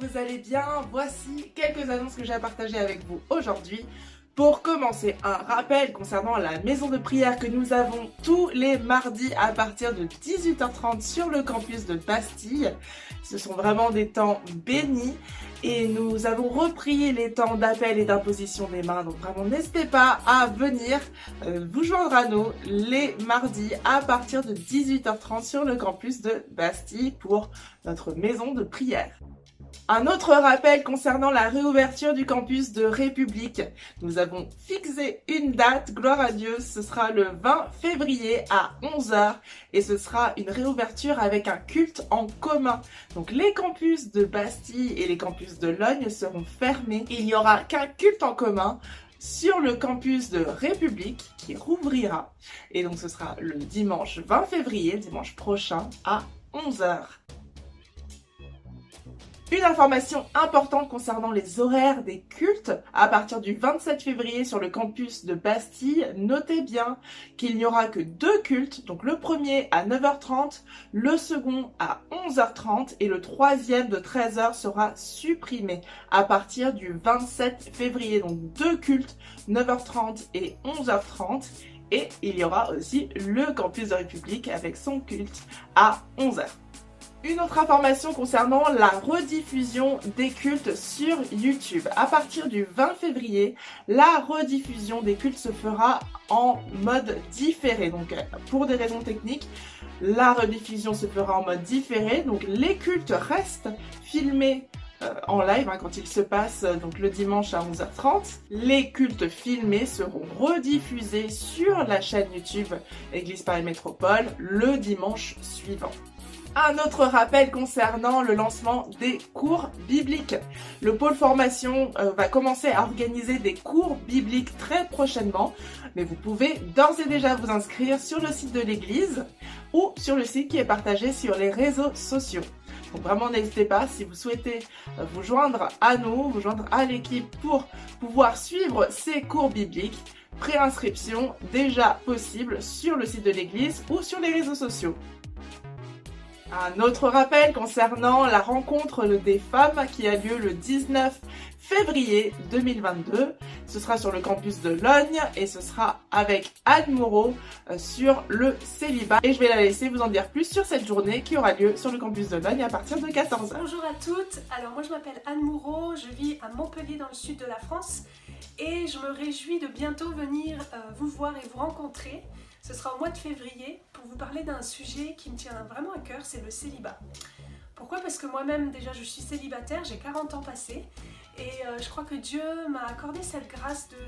vous allez bien. Voici quelques annonces que j'ai à partager avec vous aujourd'hui. Pour commencer, un rappel concernant la maison de prière que nous avons tous les mardis à partir de 18h30 sur le campus de Bastille. Ce sont vraiment des temps bénis et nous avons repris les temps d'appel et d'imposition des mains. Donc vraiment n'hésitez pas à venir euh, vous joindre à nous les mardis à partir de 18h30 sur le campus de Bastille pour notre maison de prière. Un autre rappel concernant la réouverture du campus de République. Nous avons fixé une date, gloire à Dieu, ce sera le 20 février à 11h et ce sera une réouverture avec un culte en commun. Donc les campus de Bastille et les campus de Logne seront fermés. Il n'y aura qu'un culte en commun sur le campus de République qui rouvrira. Et donc ce sera le dimanche 20 février, dimanche prochain à 11h. Une information importante concernant les horaires des cultes à partir du 27 février sur le campus de Bastille. Notez bien qu'il n'y aura que deux cultes, donc le premier à 9h30, le second à 11h30 et le troisième de 13h sera supprimé à partir du 27 février. Donc deux cultes, 9h30 et 11h30. Et il y aura aussi le campus de République avec son culte à 11h. Une autre information concernant la rediffusion des cultes sur YouTube. À partir du 20 février, la rediffusion des cultes se fera en mode différé. Donc pour des raisons techniques, la rediffusion se fera en mode différé. Donc les cultes restent filmés euh, en live hein, quand ils se passent donc le dimanche à 11h30. Les cultes filmés seront rediffusés sur la chaîne YouTube Église Paris Métropole le dimanche suivant. Un autre rappel concernant le lancement des cours bibliques. Le pôle formation euh, va commencer à organiser des cours bibliques très prochainement, mais vous pouvez d'ores et déjà vous inscrire sur le site de l'église ou sur le site qui est partagé sur les réseaux sociaux. Donc vraiment n'hésitez pas si vous souhaitez euh, vous joindre à nous, vous joindre à l'équipe pour pouvoir suivre ces cours bibliques. Préinscription déjà possible sur le site de l'église ou sur les réseaux sociaux. Un autre rappel concernant la rencontre des femmes qui a lieu le 19 février 2022. Ce sera sur le campus de Logne et ce sera avec Anne Moreau euh, sur le célibat. Et je vais la laisser vous en dire plus sur cette journée qui aura lieu sur le campus de Logne à partir de 14h. Bonjour à toutes, alors moi je m'appelle Anne Moreau, je vis à Montpellier dans le sud de la France et je me réjouis de bientôt venir euh, vous voir et vous rencontrer. Ce sera au mois de février pour vous parler d'un sujet qui me tient vraiment à cœur, c'est le célibat. Pourquoi? Parce que moi-même déjà je suis célibataire, j'ai 40 ans passés et euh, je crois que Dieu m'a accordé cette grâce de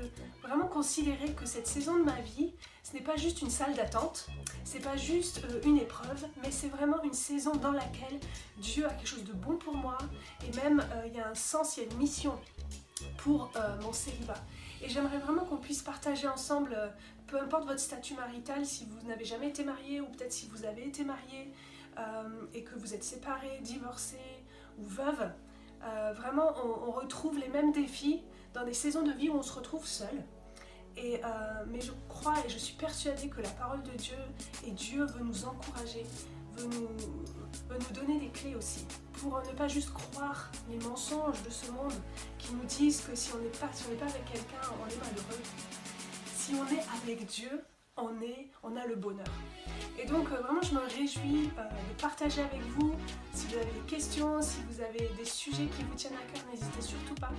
vraiment considérer que cette saison de ma vie, ce n'est pas juste une salle d'attente, c'est pas juste euh, une épreuve, mais c'est vraiment une saison dans laquelle Dieu a quelque chose de bon pour moi et même euh, il y a un sens, il y a une mission pour mon célibat. Et j'aimerais vraiment qu'on puisse partager ensemble peu importe votre statut marital, si vous n'avez jamais été marié ou peut-être si vous avez été marié euh, et que vous êtes séparé, divorcé ou veuve, euh, vraiment on, retrouve les mêmes défis dans des saisons de vie où on se retrouve seul. Et, euh, mais je crois et je suis persuadée que la parole de Dieu et Dieu veut nous encourager, veut nous, donner des clés aussi pour ne pas juste croire les mensonges de ce monde qui nous disent que si on n'est pas, si pas avec quelqu'un, on est malheureux si on est avec Dieu, on, est, on a le bonheur. Et donc euh, vraiment je me réjouis euh, de partager avec vous. Si vous avez des questions, si vous avez des sujets qui vous tiennent à cœur, n'hésitez surtout pas.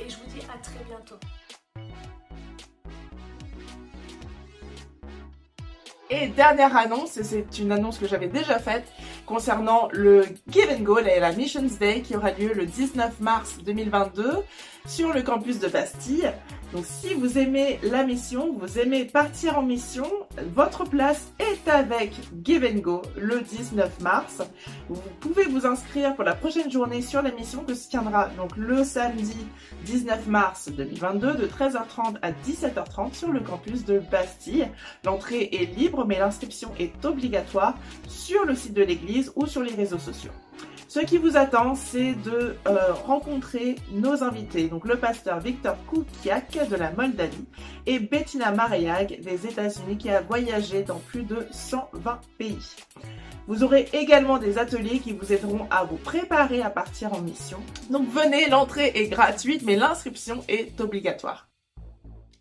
Et je vous dis à très bientôt. Et dernière annonce, c'est une annonce que j'avais déjà faite, concernant le Give and Go et la Missions Day qui aura lieu le 19 mars 2022 sur le campus de Bastille. Donc si vous aimez la mission, vous aimez partir en mission, votre place est avec Give and Go le 19 mars. Vous pouvez vous inscrire pour la prochaine journée sur la mission que se tiendra donc le samedi 19 mars 2022 de 13h30 à 17h30 sur le campus de Bastille. L'entrée est libre mais l'inscription est obligatoire sur le site de l'église ou sur les réseaux sociaux. Ce qui vous attend, c'est de euh, rencontrer nos invités, donc le pasteur Victor Koukiak de la Moldavie et Bettina Mareyag des États-Unis qui a voyagé dans plus de 120 pays. Vous aurez également des ateliers qui vous aideront à vous préparer à partir en mission. Donc venez, l'entrée est gratuite mais l'inscription est obligatoire.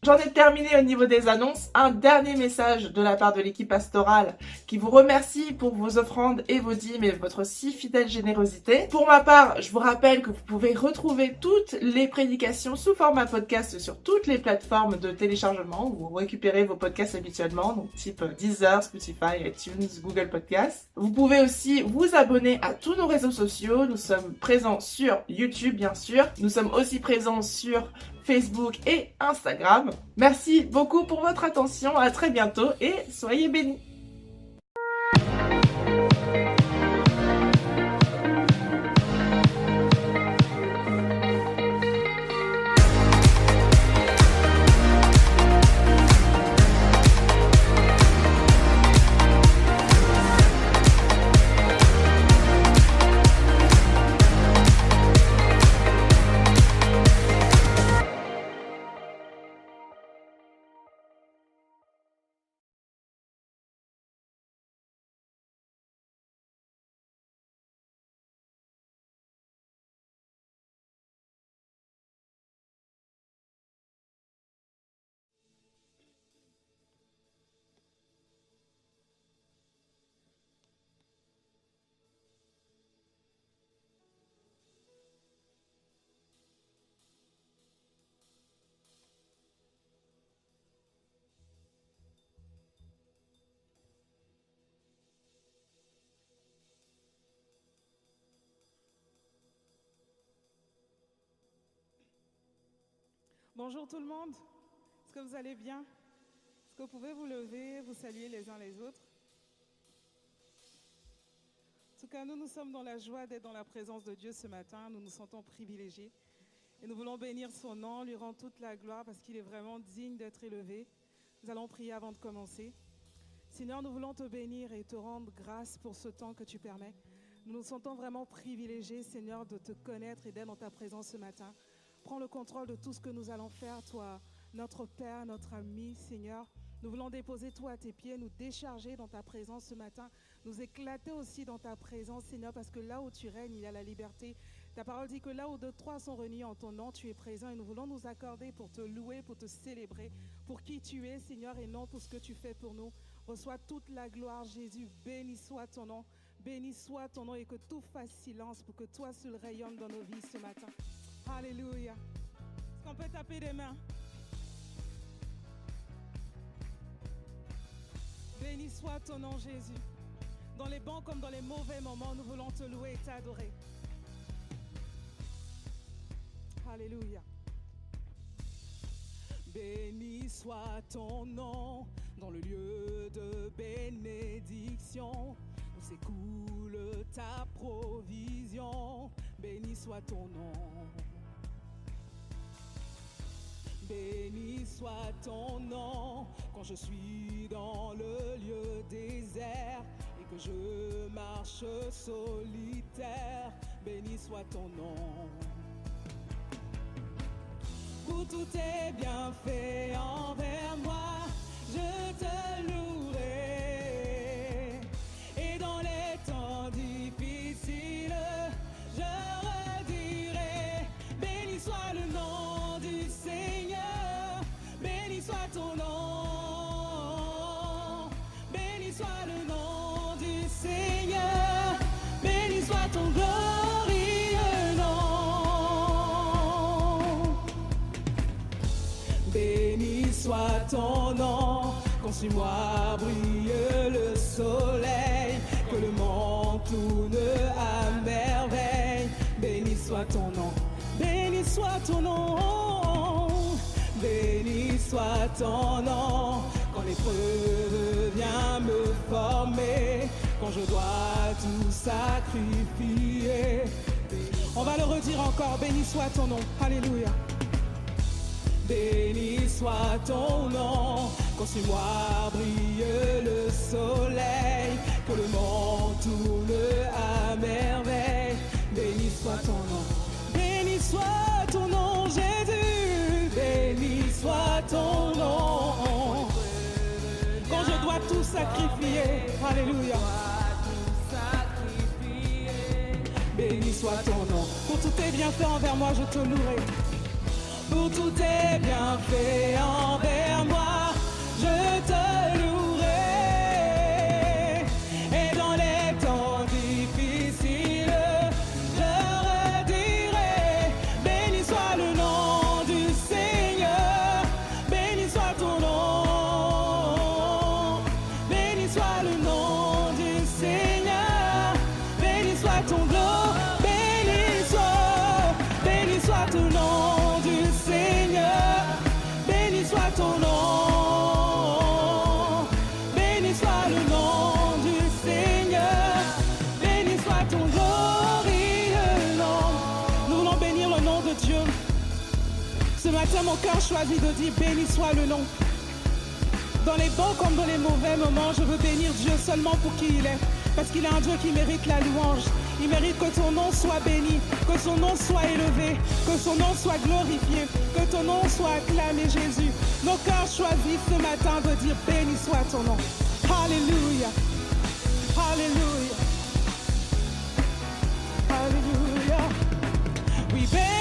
J'en ai terminé au niveau des annonces. Un dernier message de la part de l'équipe pastorale qui vous remercie pour vos offrandes et vos dîmes et votre si fidèle générosité. Pour ma part, je vous rappelle que vous pouvez retrouver toutes les prédications sous format podcast sur toutes les plateformes de téléchargement où vous récupérez vos podcasts habituellement, donc type Deezer, Spotify, iTunes, Google Podcasts. Vous pouvez aussi vous abonner à tous nos réseaux sociaux. Nous sommes présents sur YouTube, bien sûr. Nous sommes aussi présents sur Facebook et Instagram. Merci beaucoup pour votre attention, à très bientôt et soyez bénis. Bonjour tout le monde. Est-ce que vous allez bien? Est-ce que vous pouvez vous lever, vous saluer les uns les autres? En tout cas, nous, nous sommes dans la joie d'être dans la présence de Dieu ce matin. Nous nous sentons privilégiés. Et nous voulons bénir son nom, lui rendre toute la gloire parce qu'il est vraiment digne d'être élevé. Nous allons prier avant de commencer. Seigneur, nous voulons te bénir et te rendre grâce pour ce temps que tu permets. Nous nous sentons vraiment privilégiés, Seigneur, de te connaître et d'être dans ta présence ce matin. Prends le contrôle de tout ce que nous allons faire, toi, notre Père, notre ami, Seigneur. Nous voulons déposer toi à tes pieds, nous décharger dans ta présence ce matin, nous éclater aussi dans ta présence, Seigneur, parce que là où tu règnes, il y a la liberté. Ta parole dit que là où deux, trois sont réunis en ton nom, tu es présent et nous voulons nous accorder pour te louer, pour te célébrer, pour qui tu es, Seigneur, et non pour ce que tu fais pour nous. Reçois toute la gloire, Jésus. Béni soit ton nom. Béni soit ton nom et que tout fasse silence pour que toi seul rayonne dans nos vies ce matin. Alléluia. Est-ce qu'on peut taper des mains? Béni soit ton nom, Jésus. Dans les bons comme dans les mauvais moments, nous voulons te louer et t'adorer. Alléluia. Béni soit ton nom dans le lieu de bénédiction où s'écoule ta provision. Béni soit ton nom. Béni soit ton nom quand je suis dans le lieu désert et que je marche solitaire. Béni soit ton nom. Pour tout est bien fait envers moi, je te louerai. Soit ton nom, consume-moi, brille le soleil, que le monde tourne à merveille. Béni soit ton nom, béni soit ton nom, béni soit ton nom, quand l'épreuve vient me former, quand je dois tout sacrifier. On va le redire encore, béni soit ton nom, alléluia. Béni soit ton nom, quand sur moi brille le soleil, que le monde tourne à merveille. soit ton nom. Béni soit ton nom, Jésus. Béni soit ton nom. Quand je dois tout sacrifier, Alléluia. Béni soit ton nom. Pour tous tes bienfaits envers moi, je te louerai. Pour tous tes bienfaits envers moi, je te choisit de dire béni soit le nom. Dans les bons comme dans les mauvais moments, je veux bénir Dieu seulement pour qui il est. Parce qu'il est un Dieu qui mérite la louange. Il mérite que ton nom soit béni, que son nom soit élevé, que son nom soit glorifié, que ton nom soit acclamé, Jésus. Nos cœurs choisissent ce matin de dire béni soit ton nom. Alléluia. Alléluia. Alléluia. Oui, béni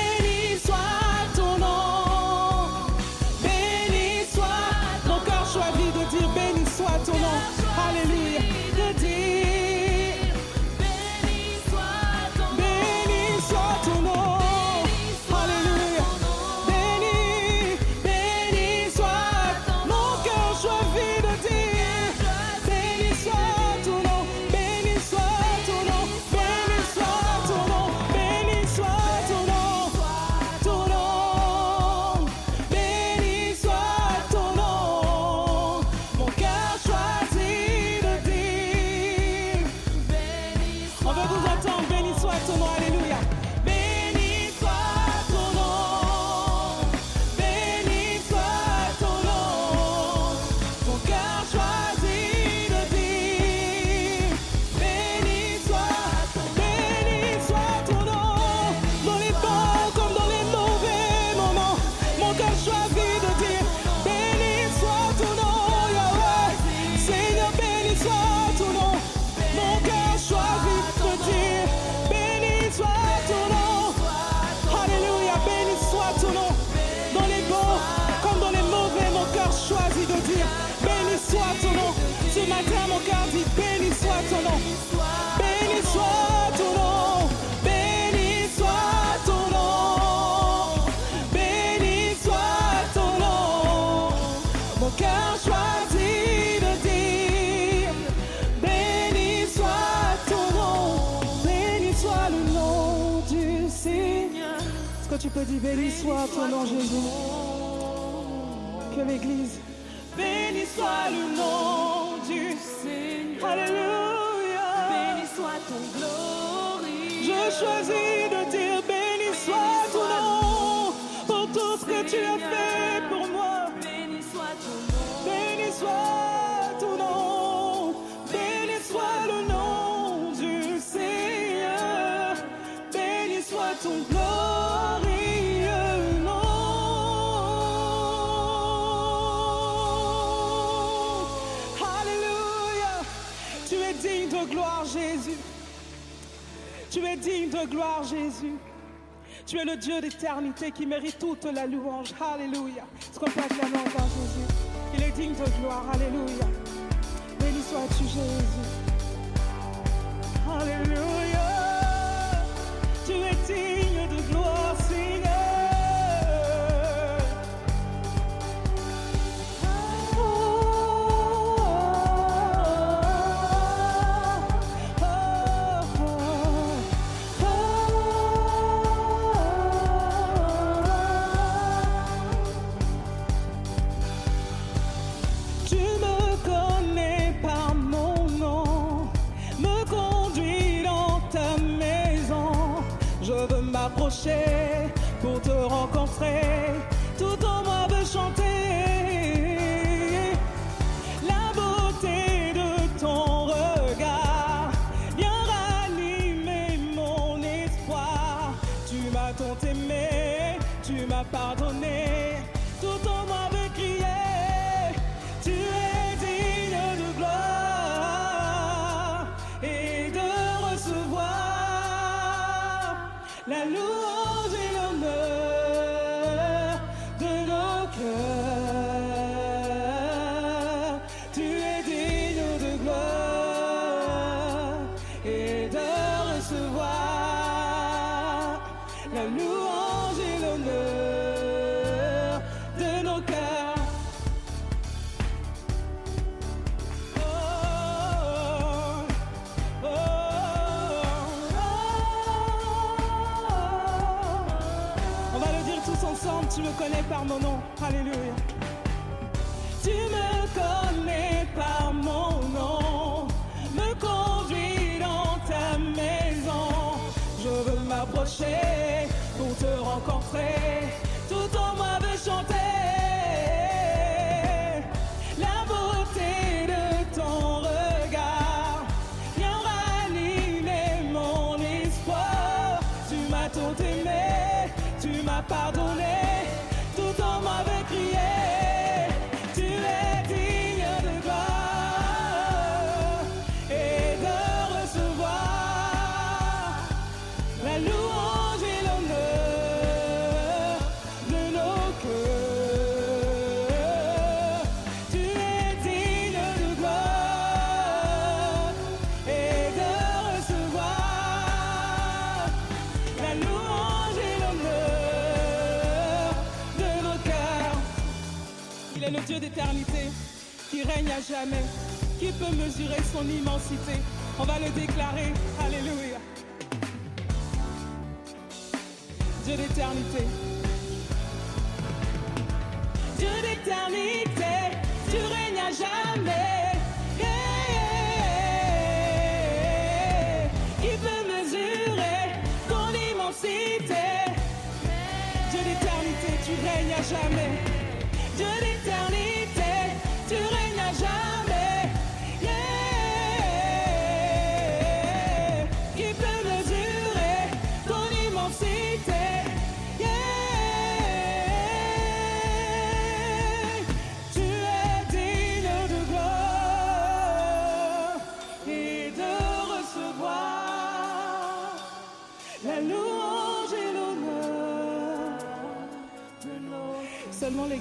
Peux dire béni soit ton nom, Jésus Que l'Église, béni soit le nom du Seigneur. Alléluia. Béni soit ton glorie. Je choisis de dire béni soit ton nom pour tout ce que tu as fait pour moi. Béni soit ton nom. Béni soit ton nom, béni soit le nom du Seigneur, béni soit ton digne de gloire Jésus. Tu es le Dieu d'éternité qui mérite toute la louange. Alléluia. Est-ce qu'on Jésus Il est digne de gloire. Alléluia. Béni sois-tu Jésus. Alléluia. Tu es pour te rencontrer, place à jamais. Qui peut mesurer son immensité On va le déclarer. Alléluia. Dieu d'éternité. Dieu d'éternité, tu règnes à jamais. Qui peut mesurer ton immensité? Dieu d'éternité, tu règnes à jamais. Dieu d'éternité. 자.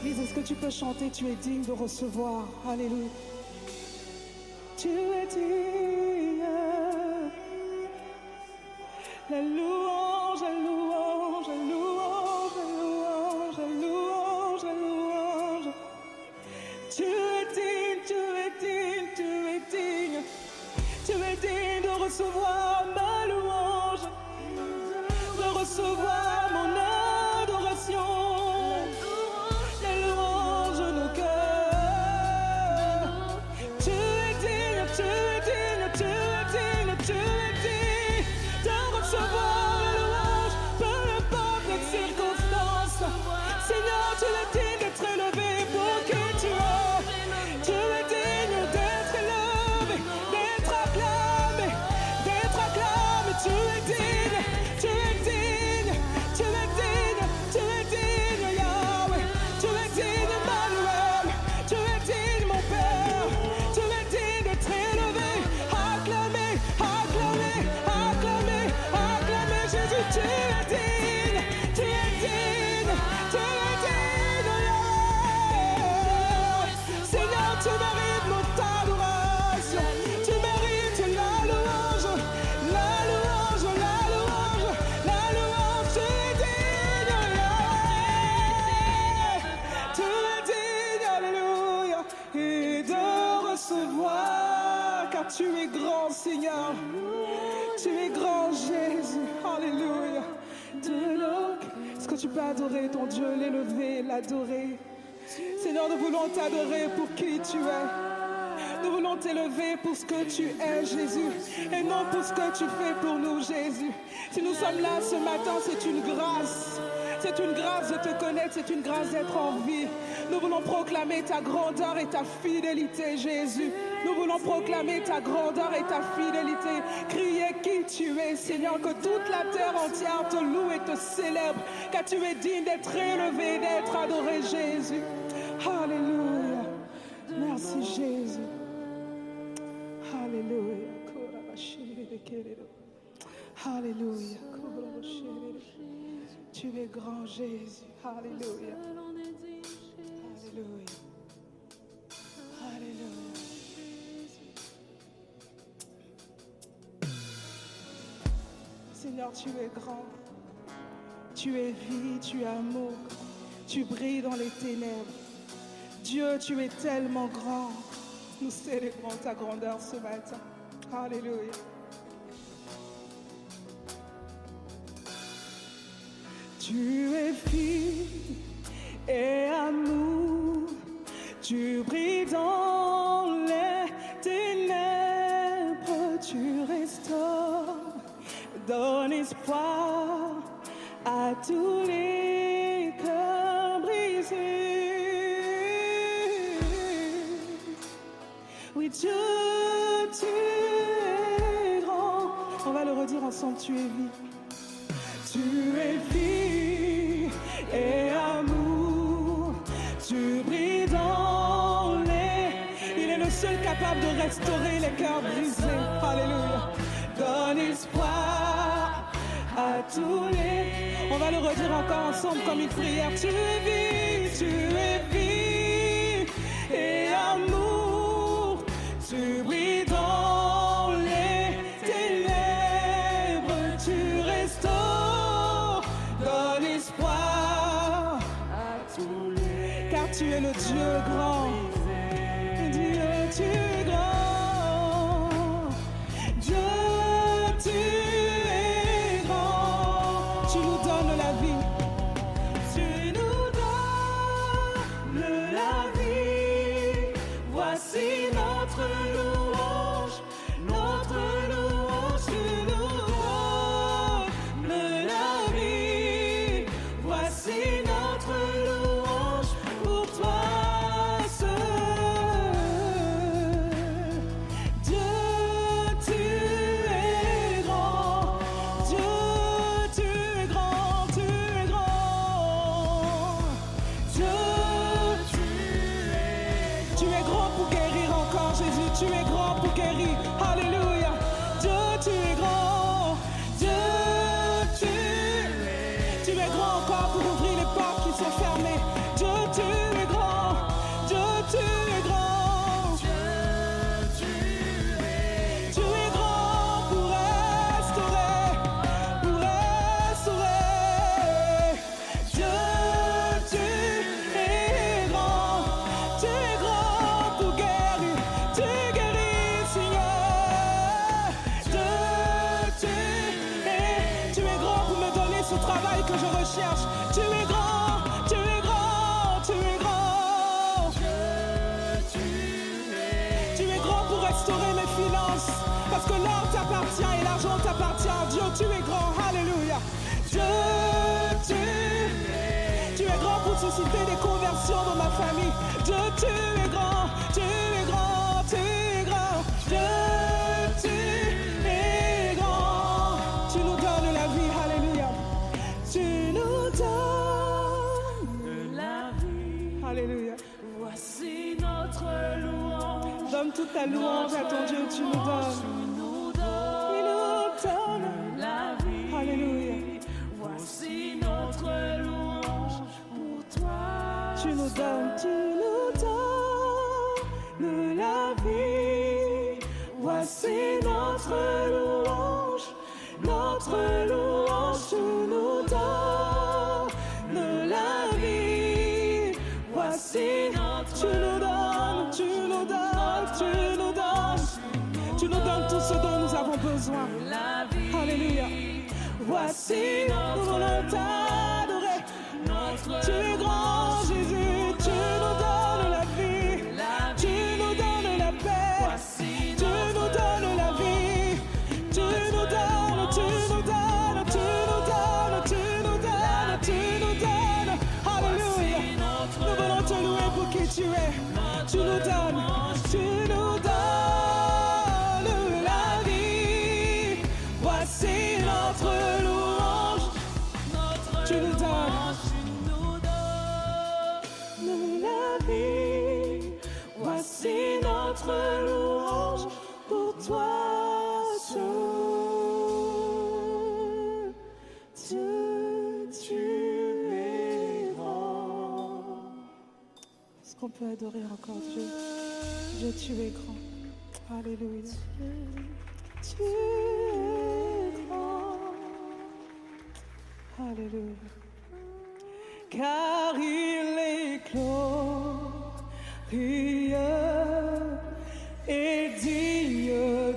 l'église, est-ce que tu peux chanter Tu es digne de recevoir? Alléluia. Tu es digne. C'est une grâce de te connaître, c'est une grâce d'être en vie. Nous voulons proclamer ta grandeur et ta fidélité, Jésus. Nous voulons proclamer ta grandeur et ta fidélité. Crier qui tu es, Seigneur, que toute la terre entière te loue et te célèbre, car tu es digne d'être élevé, d'être adoré, Jésus. Alléluia. Merci, Jésus. Alléluia. Alléluia. Tu es grand, Jésus. Alléluia. Alléluia. Alléluia. Seigneur, tu es grand. Tu es vie, tu es amour. Tu brilles dans les ténèbres. Dieu, tu es tellement grand. Nous célébrons ta grandeur ce matin. Alléluia. Tu es fille et amour, tu brilles dans les ténèbres, tu restaures, donne espoir à tous les cœurs brisés. Oui, Dieu, tu es grand. On va le redire ensemble, tu es vie. Tu es vie et amour, tu brilles dans les. Il est le seul capable de restaurer les cœurs brisés. Alléluia. Donne espoir à tous les. On va le redire encore ensemble comme une prière. Tu es vie, tu es vie. Tu le Dieu grand.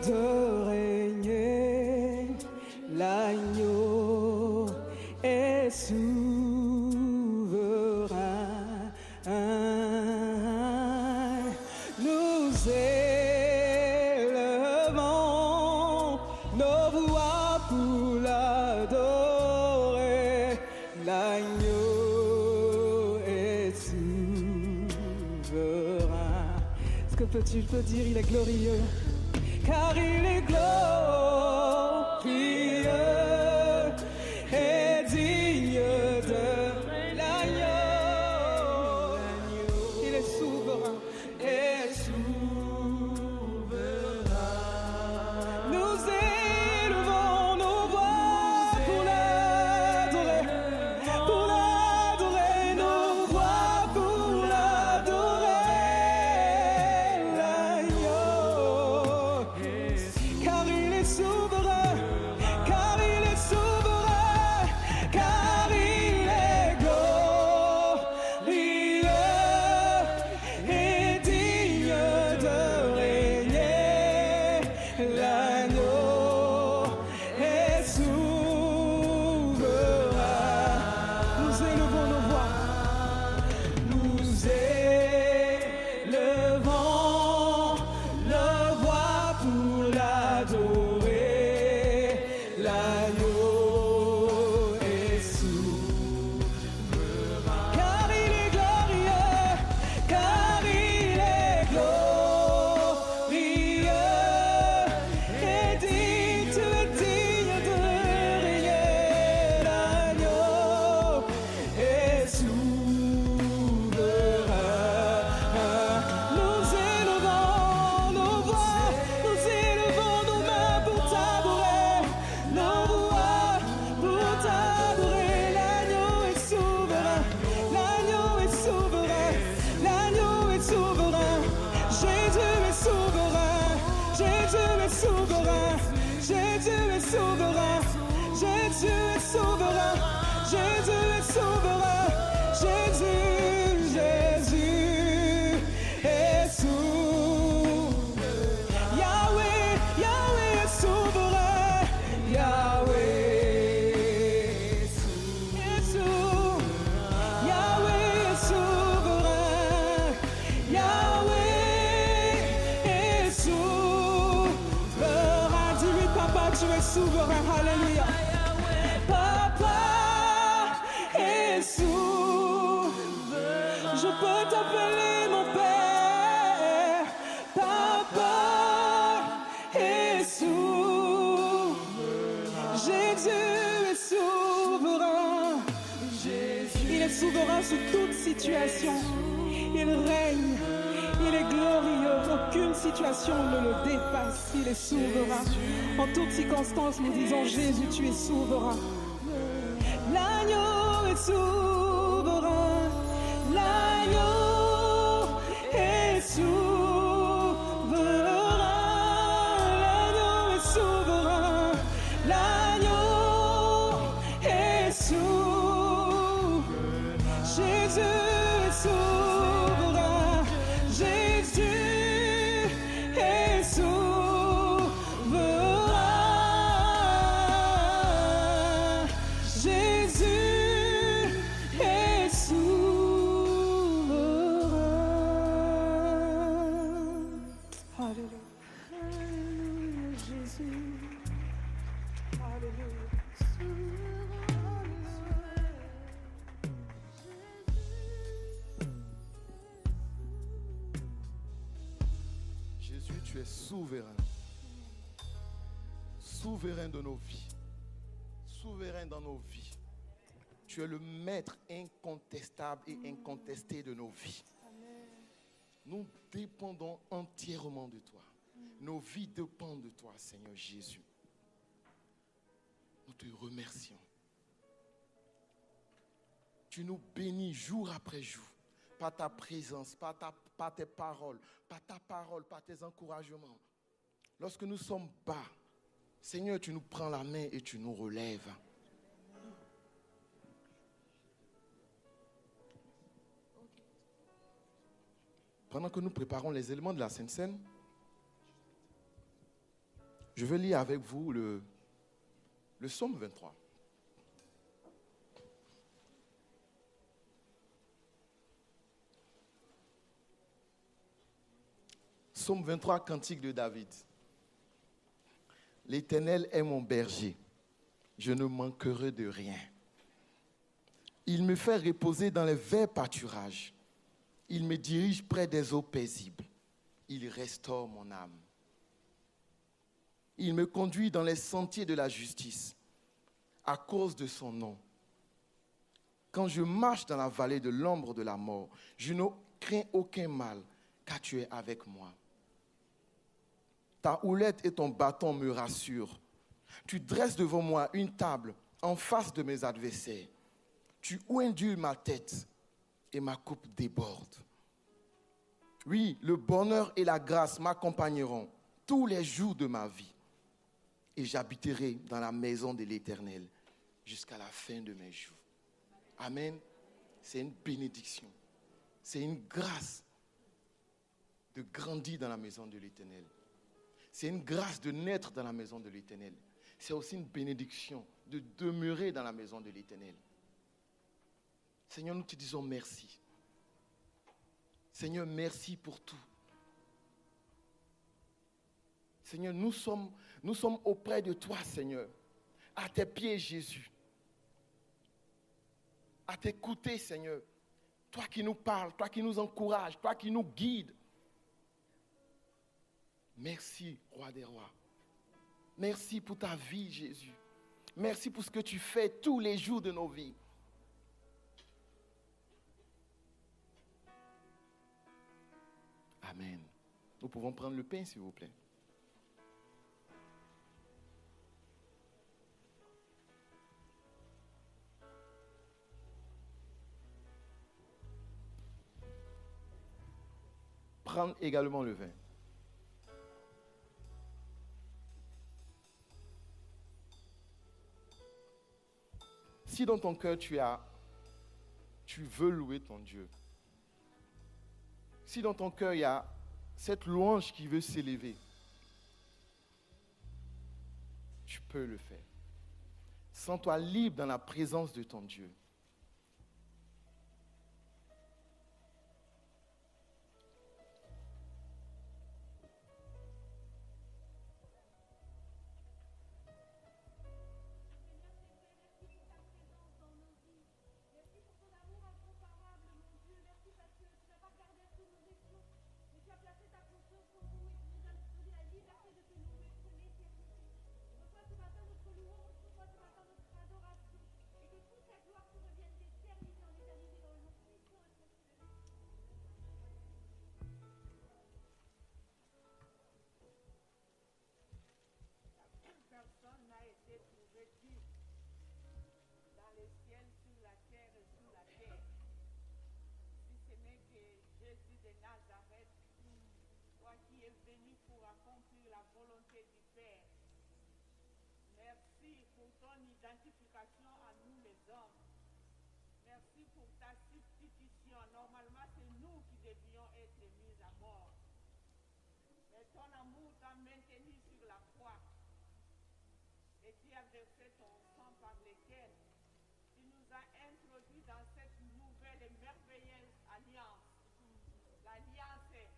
de l'agneau est souverain. Nous élevons nos voix pour l'adorer, l'agneau est souverain. Ce que peux-tu le peux dire, il est glorieux? Je peux t'appeler mon père. Papa est souverain. Jésus est souverain. Il est souverain sur toute situation. Il règne. Il est glorieux. Aucune situation ne le dépasse. Il est souverain. En toutes circonstances, nous disons Jésus, tu es souverain. L'agneau est souverain. Souverain de nos vies. Souverain dans nos vies. Tu es le maître incontestable et incontesté de nos vies. Nous dépendons entièrement de toi. Nos vies dépendent de toi, Seigneur Jésus. Nous te remercions. Tu nous bénis jour après jour par ta présence, par, ta, par tes paroles, par ta parole, par tes encouragements. Lorsque nous sommes bas, Seigneur, tu nous prends la main et tu nous relèves. Pendant que nous préparons les éléments de la Sainte Seine, je vais lire avec vous le, le psaume 23. Psaume 23, cantique de David. L'Éternel est mon berger. Je ne manquerai de rien. Il me fait reposer dans les verts pâturages. Il me dirige près des eaux paisibles. Il restaure mon âme. Il me conduit dans les sentiers de la justice à cause de son nom. Quand je marche dans la vallée de l'ombre de la mort, je ne crains aucun mal, car tu es avec moi. Ta houlette et ton bâton me rassurent. Tu dresses devant moi une table en face de mes adversaires. Tu induis ma tête et ma coupe déborde. Oui, le bonheur et la grâce m'accompagneront tous les jours de ma vie. Et j'habiterai dans la maison de l'Éternel jusqu'à la fin de mes jours. Amen. C'est une bénédiction. C'est une grâce de grandir dans la maison de l'Éternel. C'est une grâce de naître dans la maison de l'Éternel. C'est aussi une bénédiction de demeurer dans la maison de l'Éternel. Seigneur, nous te disons merci. Seigneur, merci pour tout. Seigneur, nous sommes, nous sommes auprès de toi, Seigneur. À tes pieds, Jésus. À t'écouter, Seigneur. Toi qui nous parles, toi qui nous encourages, toi qui nous guides. Merci, roi des rois. Merci pour ta vie, Jésus. Merci pour ce que tu fais tous les jours de nos vies. Amen. Nous pouvons prendre le pain, s'il vous plaît. Prendre également le vin. Si dans ton cœur tu as, tu veux louer ton Dieu, si dans ton cœur il y a cette louange qui veut s'élever, tu peux le faire. Sens-toi libre dans la présence de ton Dieu. Ton identification à nous les hommes. Merci pour ta substitution. Normalement, c'est nous qui devions être mis à mort. Mais ton amour t'a maintenu sur la croix et tu as versé ton sang par lequel tu nous as introduits dans cette nouvelle et merveilleuse alliance. L'alliance est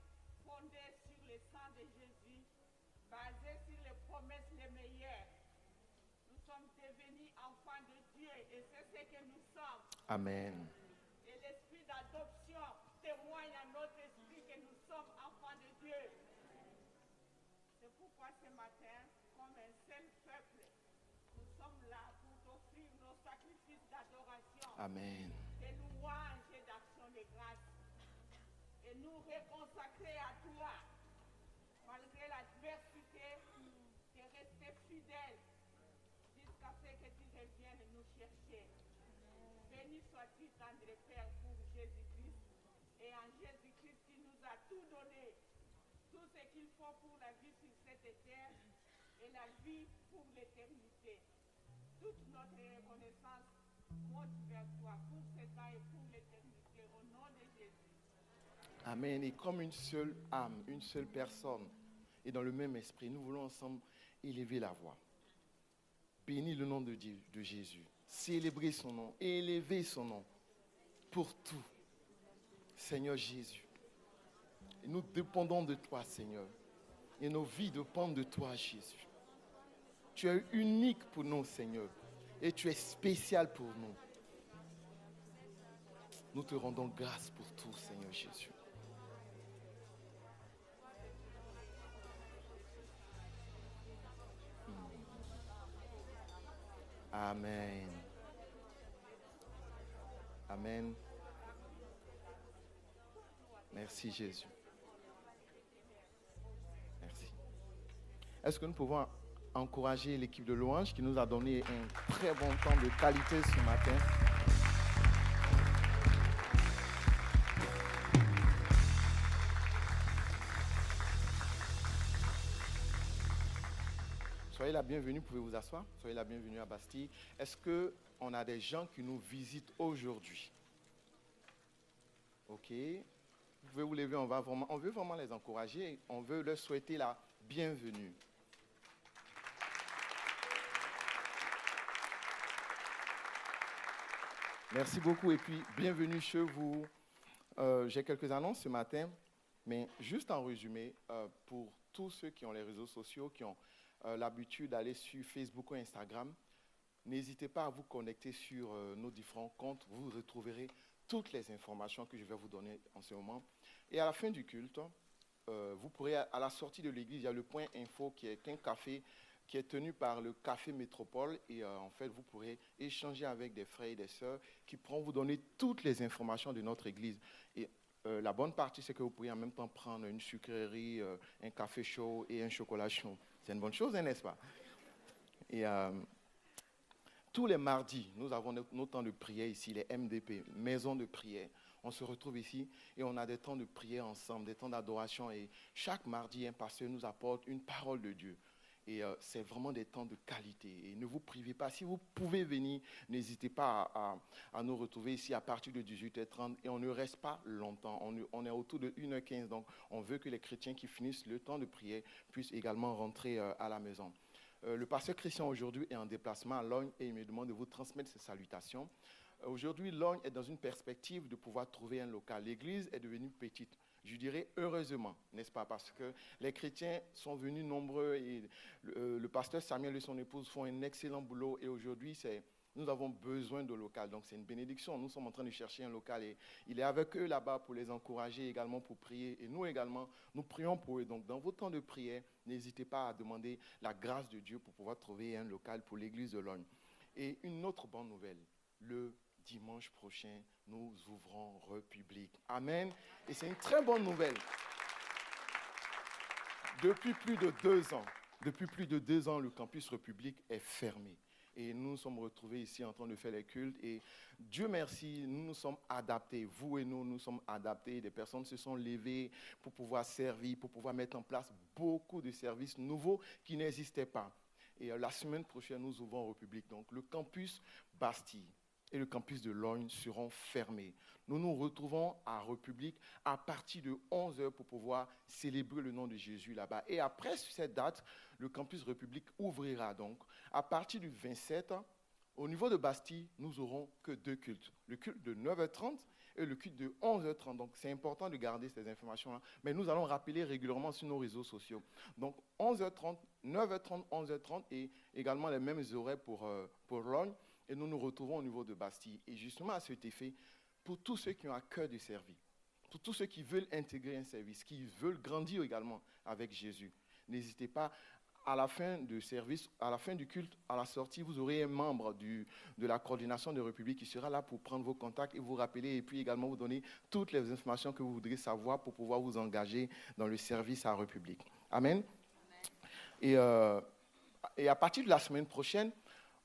fondée sur le sang de Jésus, basée sur les promesses les meilleures. Nous sommes devenus enfants de Dieu et c'est ce que nous sommes. Amen. Et l'esprit d'adoption témoigne à notre esprit que nous sommes enfants de Dieu. C'est pourquoi ce matin, comme un seul peuple, nous sommes là pour t'offrir nos sacrifices d'adoration, Amen. de louanges et d'actions de grâce. Et nous reconsacrer à toi. Malgré l'adversité, tu es resté fidèle jusqu'à ce que tu reviennes nous chercher. Béni sois-tu, tendre Père, pour Jésus-Christ. Et en Jésus-Christ, tu nous as tout donné. Tout ce qu'il faut pour la vie sur cette terre et la vie pour l'éternité. Toute notre reconnaissance monte vers toi pour ce temps et pour l'éternité. Au nom de Jésus. Amen. Et comme une seule âme, une seule personne, et dans le même esprit, nous voulons ensemble élever la voix. Bénis le nom de Dieu, de Jésus. Célébrer son nom, élever son nom pour tout. Seigneur Jésus, nous dépendons de toi, Seigneur. Et nos vies dépendent de toi, Jésus. Tu es unique pour nous, Seigneur. Et tu es spécial pour nous. Nous te rendons grâce pour tout, Seigneur Jésus. Amen. Amen. Merci Jésus. Merci. Est-ce que nous pouvons encourager l'équipe de louange qui nous a donné un très bon temps de qualité ce matin? Soyez la bienvenue, pouvez vous asseoir? Soyez la bienvenue à Bastille. Est-ce qu'on a des gens qui nous visitent aujourd'hui? Ok. Pouvez vous lever, on, veut vraiment les encourager, on veut leur souhaiter la bienvenue. Merci beaucoup et puis bienvenue chez vous. Euh, J'ai quelques annonces ce matin, mais juste en résumé, euh, pour tous ceux qui ont les réseaux sociaux, qui ont euh, l'habitude d'aller sur Facebook ou Instagram, n'hésitez pas à vous connecter sur nos différents comptes. Vous retrouverez toutes les informations que je vais vous donner en ce moment. Et à la fin du culte, euh, vous pourrez, à la sortie de l'église, il y a le point info qui est un café qui est tenu par le Café Métropole. Et euh, en fait, vous pourrez échanger avec des frères et des sœurs qui pourront vous donner toutes les informations de notre église. Et euh, la bonne partie, c'est que vous pourrez en même temps prendre une sucrerie, un café chaud et un chocolat chaud. C'est une bonne chose, hein, n'est-ce pas? Et tous les mardis, nous avons nos, temps de prière ici, les MDP, maisons de prière. On se retrouve ici et on a des temps de prière ensemble, des temps d'adoration. Et chaque mardi, un pasteur nous apporte une parole de Dieu. Et euh, c'est vraiment des temps de qualité. Et ne vous privez pas. Si vous pouvez venir, n'hésitez pas à, nous retrouver ici à partir de 18h30. Et on ne reste pas longtemps. On, on est autour de 1h15. Donc, on veut que les chrétiens qui finissent le temps de prière puissent également rentrer euh, à la maison. Euh, le pasteur Christian aujourd'hui est en déplacement à Logne et il me demande de vous transmettre ses salutations. Euh, Aujourd'hui, Logne est dans une perspective de pouvoir trouver un local. L'église est devenue petite. Je dirais heureusement, n'est-ce pas? Parce que les chrétiens sont venus nombreux et le, euh, le pasteur Samuel et son épouse font un excellent boulot et aujourd'hui, c'est nous avons besoin de local. Donc, c'est une bénédiction. Nous sommes en train de chercher un local et il est avec eux là-bas pour les encourager également pour prier. Et nous également, nous prions pour eux. Donc, dans vos temps de prière, n'hésitez pas à demander la grâce de Dieu pour pouvoir trouver un local pour l'église de Logne. Et une autre bonne nouvelle, le dimanche prochain, nous ouvrons République. Amen. Et c'est une très bonne nouvelle. Depuis plus de deux ans, depuis plus de deux ans, le campus République est fermé. Et nous nous sommes retrouvés ici en train de faire les cultes. Et Dieu merci, nous nous sommes adaptés. Vous et nous, nous sommes adaptés. Des personnes se sont levées pour pouvoir servir, pour pouvoir mettre en place beaucoup de services nouveaux qui n'existaient pas. Et euh, la semaine prochaine, nous ouvrons République. Donc le campus Bastille et le campus de Logne seront fermés. Nous nous retrouvons à République à partir de 11h pour pouvoir célébrer le nom de Jésus là-bas. Et après cette date, le campus République ouvrira donc. À partir du 27, au niveau de Bastille, nous aurons que deux cultes. Le culte de 9h30 et le culte de 11h30. Donc c'est important de garder ces informations-là. Mais nous allons rappeler régulièrement sur nos réseaux sociaux. Donc 11h30, 9h30, 11h30 et également les mêmes horaires pour, euh, pour Logne. Et nous nous retrouvons au niveau de Bastille. Et justement à cet effet, pour tous ceux qui ont à cœur de servir, pour tous ceux qui veulent intégrer un service, qui veulent grandir également avec Jésus, n'hésitez pas. À la fin du service, à la fin du culte, à la sortie, vous aurez un membre de la coordination de République qui sera là pour prendre vos contacts et vous rappeler et puis également vous donner toutes les informations que vous voudrez savoir pour pouvoir vous engager dans le service à République. Amen. Et, euh, et à partir de la semaine prochaine,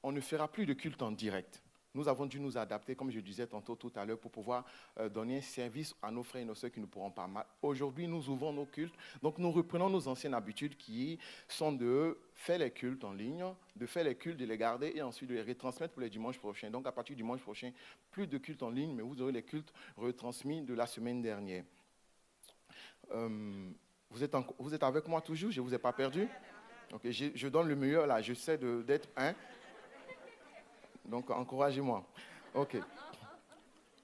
on ne fera plus de culte en direct. Nous avons dû nous adapter, comme je disais tantôt tout à l'heure, pour pouvoir euh, donner un service à nos frères et nos sœurs qui ne pourront pas. Ma- Aujourd'hui, nous ouvrons nos cultes. Donc, nous reprenons nos anciennes habitudes qui sont de faire les cultes en ligne, de faire les cultes, de les garder et ensuite de les retransmettre pour les dimanches prochains. Donc, à partir du dimanche prochain, plus de cultes en ligne, mais vous aurez les cultes retransmis de la semaine dernière. Euh, vous, êtes avec moi toujours? Je ne vous ai pas perdu? Je, je donne le meilleur là. J'essaie de- d'être un. Donc, encouragez-moi. OK.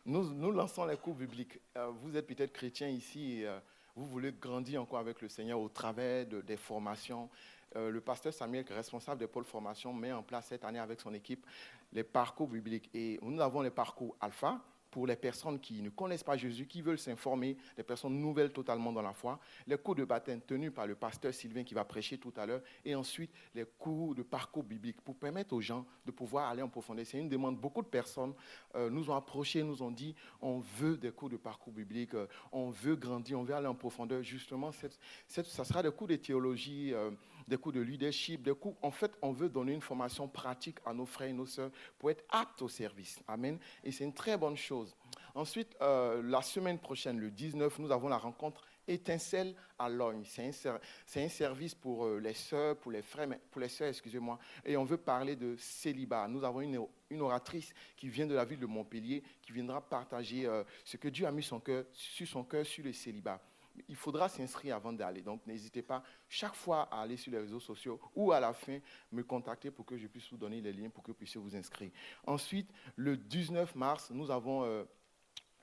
Nous, nous lançons les cours bibliques. Euh, vous êtes peut-être chrétien ici. et, euh, vous voulez grandir encore avec le Seigneur au travers de- des formations, euh, le pasteur Samuel, responsable des pôles formation, met en place cette année avec son équipe les parcours bibliques. Et nous avons les parcours alpha pour les personnes qui ne connaissent pas Jésus, qui veulent s'informer, des personnes nouvelles totalement dans la foi, les cours de baptême tenus par le pasteur Sylvain qui va prêcher tout à l'heure, et ensuite les cours de parcours biblique pour permettre aux gens de pouvoir aller en profondeur. C'est une demande. Beaucoup de personnes euh, nous ont approchés, nous ont dit on veut des cours de parcours biblique, euh, on veut grandir, on veut aller en profondeur. Justement, cette- ça sera des cours de théologie, euh, des cours de leadership, des cours. En fait, on veut donner une formation pratique à nos frères et nos sœurs pour être aptes au service. Amen. Et c'est une très bonne chose. Ensuite, euh, la semaine prochaine, le 19, nous avons la rencontre Étincelle à Logne. C'est un, service pour euh, les sœurs, pour les frères, pour les sœurs, excusez-moi. Et on veut parler de célibat. Nous avons une, une oratrice qui vient de la ville de Montpellier, qui viendra partager euh, ce que Dieu a mis son cœur, sur son cœur sur le célibat. Il faudra s'inscrire avant d'aller. Donc, n'hésitez pas chaque fois à aller sur les réseaux sociaux ou à la fin me contacter pour que je puisse vous donner les liens pour que vous puissiez vous inscrire. Ensuite, le 19 mars, nous avons euh,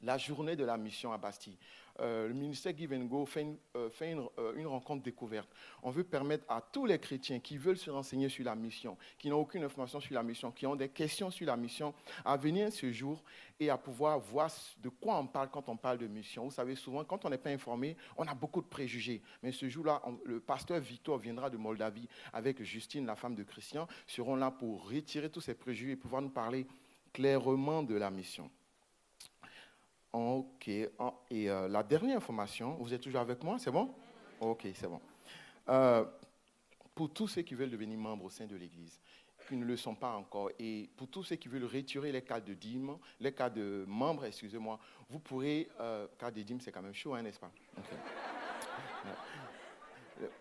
la journée de la mission à Bastille. Euh, le ministère Give and Go fait, une, euh, euh, une rencontre découverte. On veut permettre à tous les chrétiens qui veulent se renseigner sur la mission, qui n'ont aucune information sur la mission, qui ont des questions sur la mission, à venir ce jour et à pouvoir voir de quoi on parle quand on parle de mission. Vous savez, souvent, quand on n'est pas informé, on a beaucoup de préjugés. Mais ce jour-là, le pasteur Victor viendra de Moldavie avec Justine, la femme de Christian, seront là pour retirer tous ces préjugés et pouvoir nous parler clairement de la mission. Ok. En- Et euh, la dernière information, vous êtes toujours avec moi, c'est bon? Ok, c'est bon. Euh, pour tous ceux qui veulent devenir membres au sein de l'Église, qui ne le sont pas encore, et pour tous ceux qui veulent retirer les cas de dîmes, les cas de membres, excusez-moi, vous pourrez, euh, cas de dîmes, c'est quand même chaud, hein, n'est-ce pas? Ouais.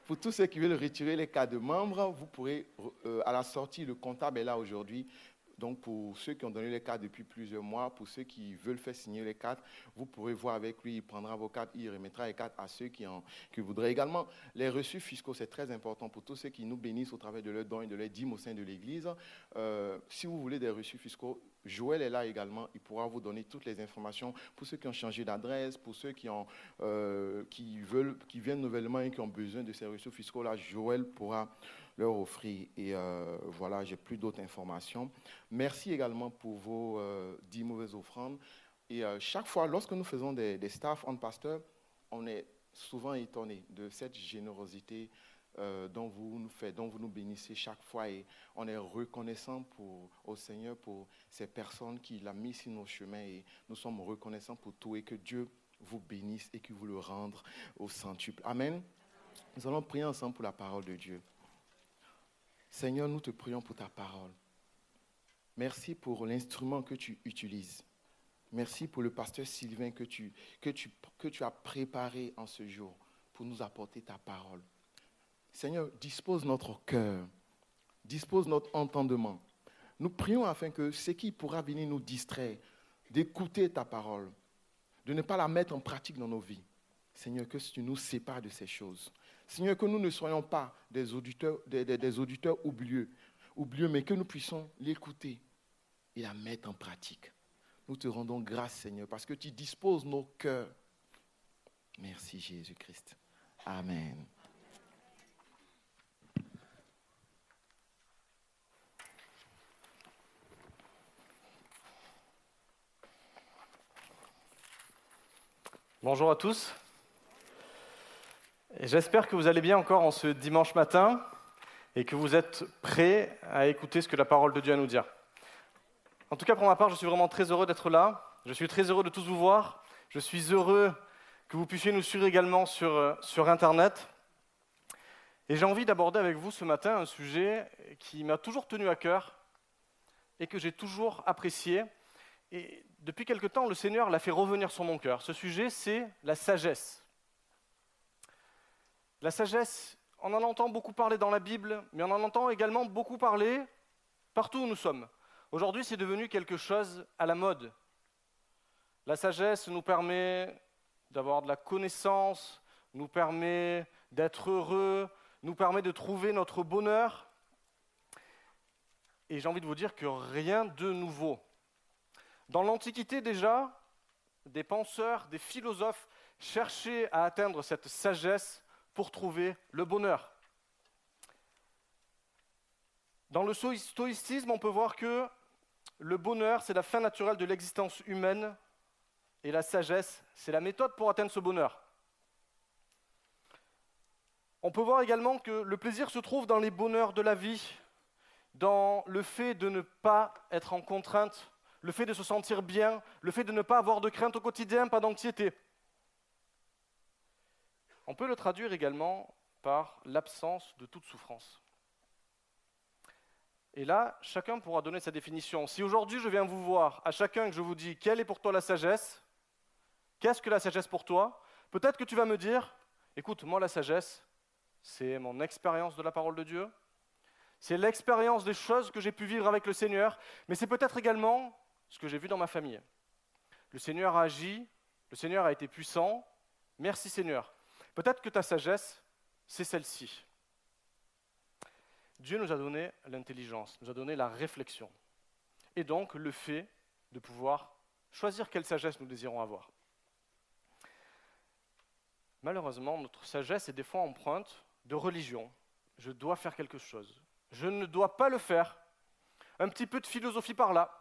Pour tous ceux qui veulent retirer les cas de membres, vous pourrez, euh, à la sortie, le comptable est là aujourd'hui. Donc, pour ceux qui ont donné les cartes depuis plusieurs mois, pour ceux qui veulent faire signer les cartes, vous pourrez voir avec lui, il prendra vos cartes, il remettra les cartes à ceux qui, en, qui voudraient également. Les reçus fiscaux, c'est très important pour tous ceux qui nous bénissent au travers de leurs dons et de leurs dîmes au sein de l'Église. Euh, si vous voulez des reçus fiscaux, Joël est là également, il pourra vous donner toutes les informations pour ceux qui ont changé d'adresse, pour ceux qui, ont, euh, qui, veulent, qui viennent nouvellement et qui ont besoin de ces reçus fiscaux-là, Joël pourra leur offrir. Et euh, voilà, j'ai plus d'autres informations. Merci également pour vos euh, dix mauvaises offrandes. Et euh, chaque fois, lorsque nous faisons des, des staff en pasteur, on est souvent étonné de cette générosité euh, dont vous nous faites, dont vous nous bénissez chaque fois. Et on est reconnaissant au Seigneur pour ces personnes qu'il a mis sur nos chemins. Et nous sommes reconnaissants pour tout et que Dieu vous bénisse et qu'il vous le rende au centuple. Amen. Nous allons prier ensemble pour la parole de Dieu. Seigneur, nous te prions pour ta parole. Merci pour l'instrument que tu utilises. Merci pour le pasteur Sylvain que tu, as préparé en ce jour pour nous apporter ta parole. Seigneur, dispose notre cœur, dispose notre entendement. Nous prions afin que ce qui pourra venir nous distraire, d'écouter ta parole, de ne pas la mettre en pratique dans nos vies. Seigneur, que tu nous sépares de ces choses. Seigneur, que nous ne soyons pas des auditeurs, des, auditeurs oublieux, mais que nous puissions l'écouter et la mettre en pratique. Nous te rendons grâce, Seigneur, parce que tu disposes nos cœurs. Merci, Jésus-Christ. Amen. Bonjour à tous. J'espère que vous allez bien encore en ce dimanche matin et que vous êtes prêts à écouter ce que la parole de Dieu a à nous dire. En tout cas, pour ma part, je suis vraiment très heureux d'être là. Je suis très heureux de tous vous voir. Je suis heureux que vous puissiez nous suivre également sur, euh, sur Internet. Et j'ai envie d'aborder avec vous ce matin un sujet qui m'a toujours tenu à cœur et que j'ai toujours apprécié. Et depuis quelque temps, le Seigneur l'a fait revenir sur mon cœur. Ce sujet, c'est la sagesse. La sagesse, on en entend beaucoup parler dans la Bible, mais on en entend également beaucoup parler partout où nous sommes. Aujourd'hui, c'est devenu quelque chose à la mode. La sagesse nous permet d'avoir de la connaissance, nous permet d'être heureux, nous permet de trouver notre bonheur. Et j'ai envie de vous dire que rien de nouveau. Dans l'Antiquité déjà, des penseurs, des philosophes cherchez à atteindre cette sagesse pour trouver le bonheur. Dans le stoïcisme, on peut voir que le bonheur, c'est la fin naturelle de l'existence humaine et la sagesse, c'est la méthode pour atteindre ce bonheur. On peut voir également que le plaisir se trouve dans les bonheurs de la vie, dans le fait de ne pas être en contrainte, le fait de se sentir bien, le fait de ne pas avoir de crainte au quotidien, pas d'anxiété. On peut le traduire également par l'absence de toute souffrance. Et là, chacun pourra donner sa définition. Si aujourd'hui je viens vous voir, à chacun que je vous dis quelle est pour toi la sagesse, qu'est-ce que la sagesse pour toi, peut-être que tu vas me dire, écoute, moi la sagesse, c'est mon expérience de la parole de Dieu, c'est l'expérience des choses que j'ai pu vivre avec le Seigneur, mais c'est peut-être également ce que j'ai vu dans ma famille. Le Seigneur a agi, le Seigneur a été puissant, merci Seigneur. Peut-être que ta sagesse, c'est celle-ci. Dieu nous a donné l'intelligence, nous a donné la réflexion, et donc le fait de pouvoir choisir quelle sagesse nous désirons avoir. Malheureusement, notre sagesse est des fois empreinte de religion. Je dois faire quelque chose. Je ne dois pas le faire. Un petit peu de philosophie par là.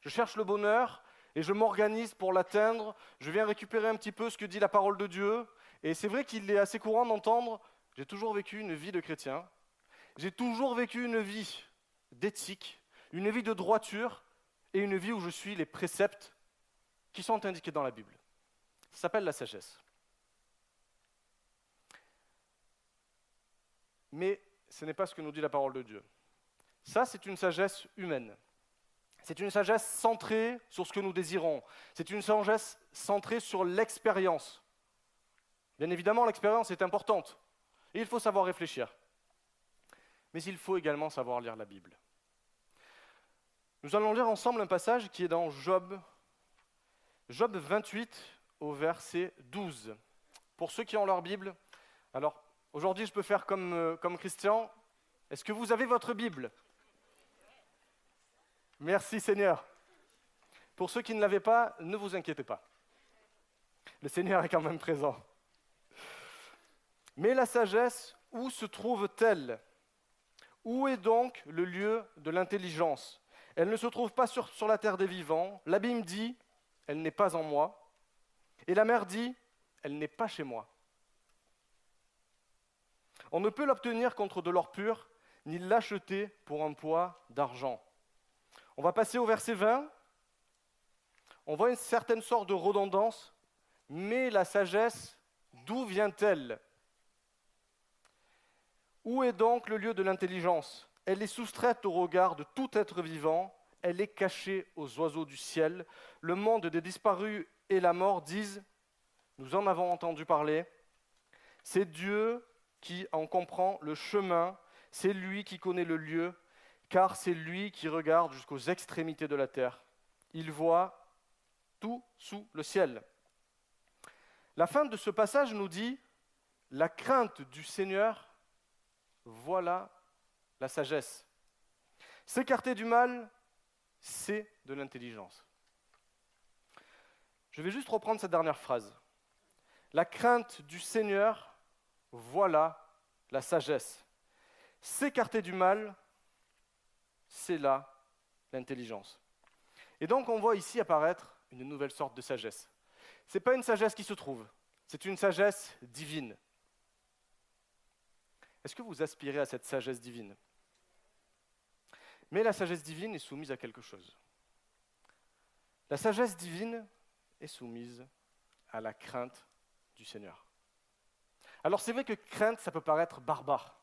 Je cherche le bonheur et je m'organise pour l'atteindre. Je viens récupérer un petit peu ce que dit la parole de Dieu. Et c'est vrai qu'il est assez courant d'entendre, j'ai toujours vécu une vie de chrétien. J'ai toujours vécu une vie d'éthique, une vie de droiture et une vie où je suis les préceptes qui sont indiqués dans la Bible. Ça s'appelle la sagesse. Mais ce n'est pas ce que nous dit la parole de Dieu. Ça, c'est une sagesse humaine. C'est une sagesse centrée sur ce que nous désirons. C'est une sagesse centrée sur l'expérience. Bien évidemment, l'expérience est importante. Et il faut savoir réfléchir. Mais il faut également savoir lire la Bible. Nous allons lire ensemble un passage qui est dans Job, Job 28 au verset 12. Pour ceux qui ont leur Bible, alors Aujourd'hui, je peux faire comme, euh, comme Christian. Est-ce que vous avez votre Bible? Merci Seigneur. Pour ceux qui ne l'avaient pas, ne vous inquiétez pas. Le Seigneur est quand même présent. Mais la sagesse, où se trouve-t-elle? Où est donc le lieu de l'intelligence? Elle ne se trouve pas sur, la terre des vivants. L'abîme dit, elle n'est pas en moi. Et la mer dit, elle n'est pas chez moi. On ne peut l'obtenir contre de l'or pur, ni l'acheter pour un poids d'argent. On va passer au verset 20. On voit une certaine sorte de redondance, mais la sagesse, d'où vient-elle? Où est donc le lieu de l'intelligence? Elle est soustraite au regard de tout être vivant, elle est cachée aux oiseaux du ciel. Le monde des disparus et la mort disent, nous en avons entendu parler, c'est Dieu qui en comprend le chemin, c'est lui qui connaît le lieu, car c'est lui qui regarde jusqu'aux extrémités de la terre. Il voit tout sous le ciel. La fin de ce passage nous dit, la crainte du Seigneur, voilà la sagesse. S'écarter du mal, c'est de l'intelligence. Je vais juste reprendre cette dernière phrase. La crainte du Seigneur, voilà la sagesse. S'écarter du mal, c'est là l'intelligence. Et donc on voit ici apparaître une nouvelle sorte de sagesse. Ce n'est pas une sagesse qui se trouve, c'est une sagesse divine. Est-ce que vous aspirez à cette sagesse divine? Mais la sagesse divine est soumise à quelque chose. La sagesse divine est soumise à la crainte du Seigneur. Alors c'est vrai que crainte, ça peut paraître barbare.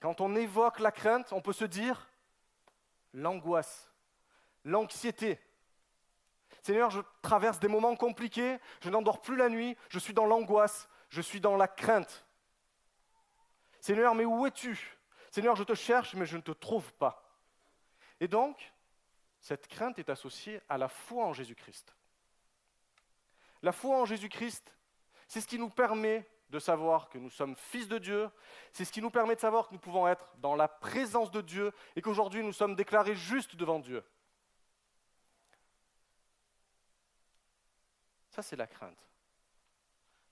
Quand on évoque la crainte, on peut se dire l'angoisse, l'anxiété. Seigneur, je traverse des moments compliqués, je n'endors plus la nuit, je suis dans l'angoisse, je suis dans la crainte. Seigneur, mais où es-tu? Seigneur, je te cherche, mais je ne te trouve pas. Et donc, cette crainte est associée à la foi en Jésus-Christ. La foi en Jésus-Christ, c'est ce qui nous permet de savoir que nous sommes fils de Dieu, c'est ce qui nous permet de savoir que nous pouvons être dans la présence de Dieu et qu'aujourd'hui nous sommes déclarés justes devant Dieu. Ça, c'est la crainte.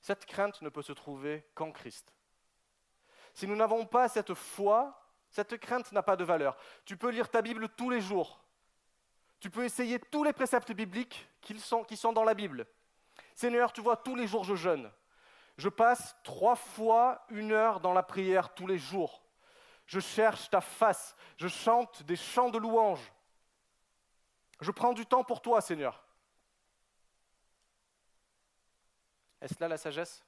Cette crainte ne peut se trouver qu'en Christ. Si nous n'avons pas cette foi, cette crainte n'a pas de valeur. Tu peux lire ta Bible tous les jours. Tu peux essayer tous les préceptes bibliques qui sont, dans la Bible. Seigneur, tu vois, tous les jours je jeûne. Je passe trois fois une heure dans la prière tous les jours. Je cherche ta face. Je chante des chants de louange. Je prends du temps pour toi, Seigneur. Est-ce là la sagesse?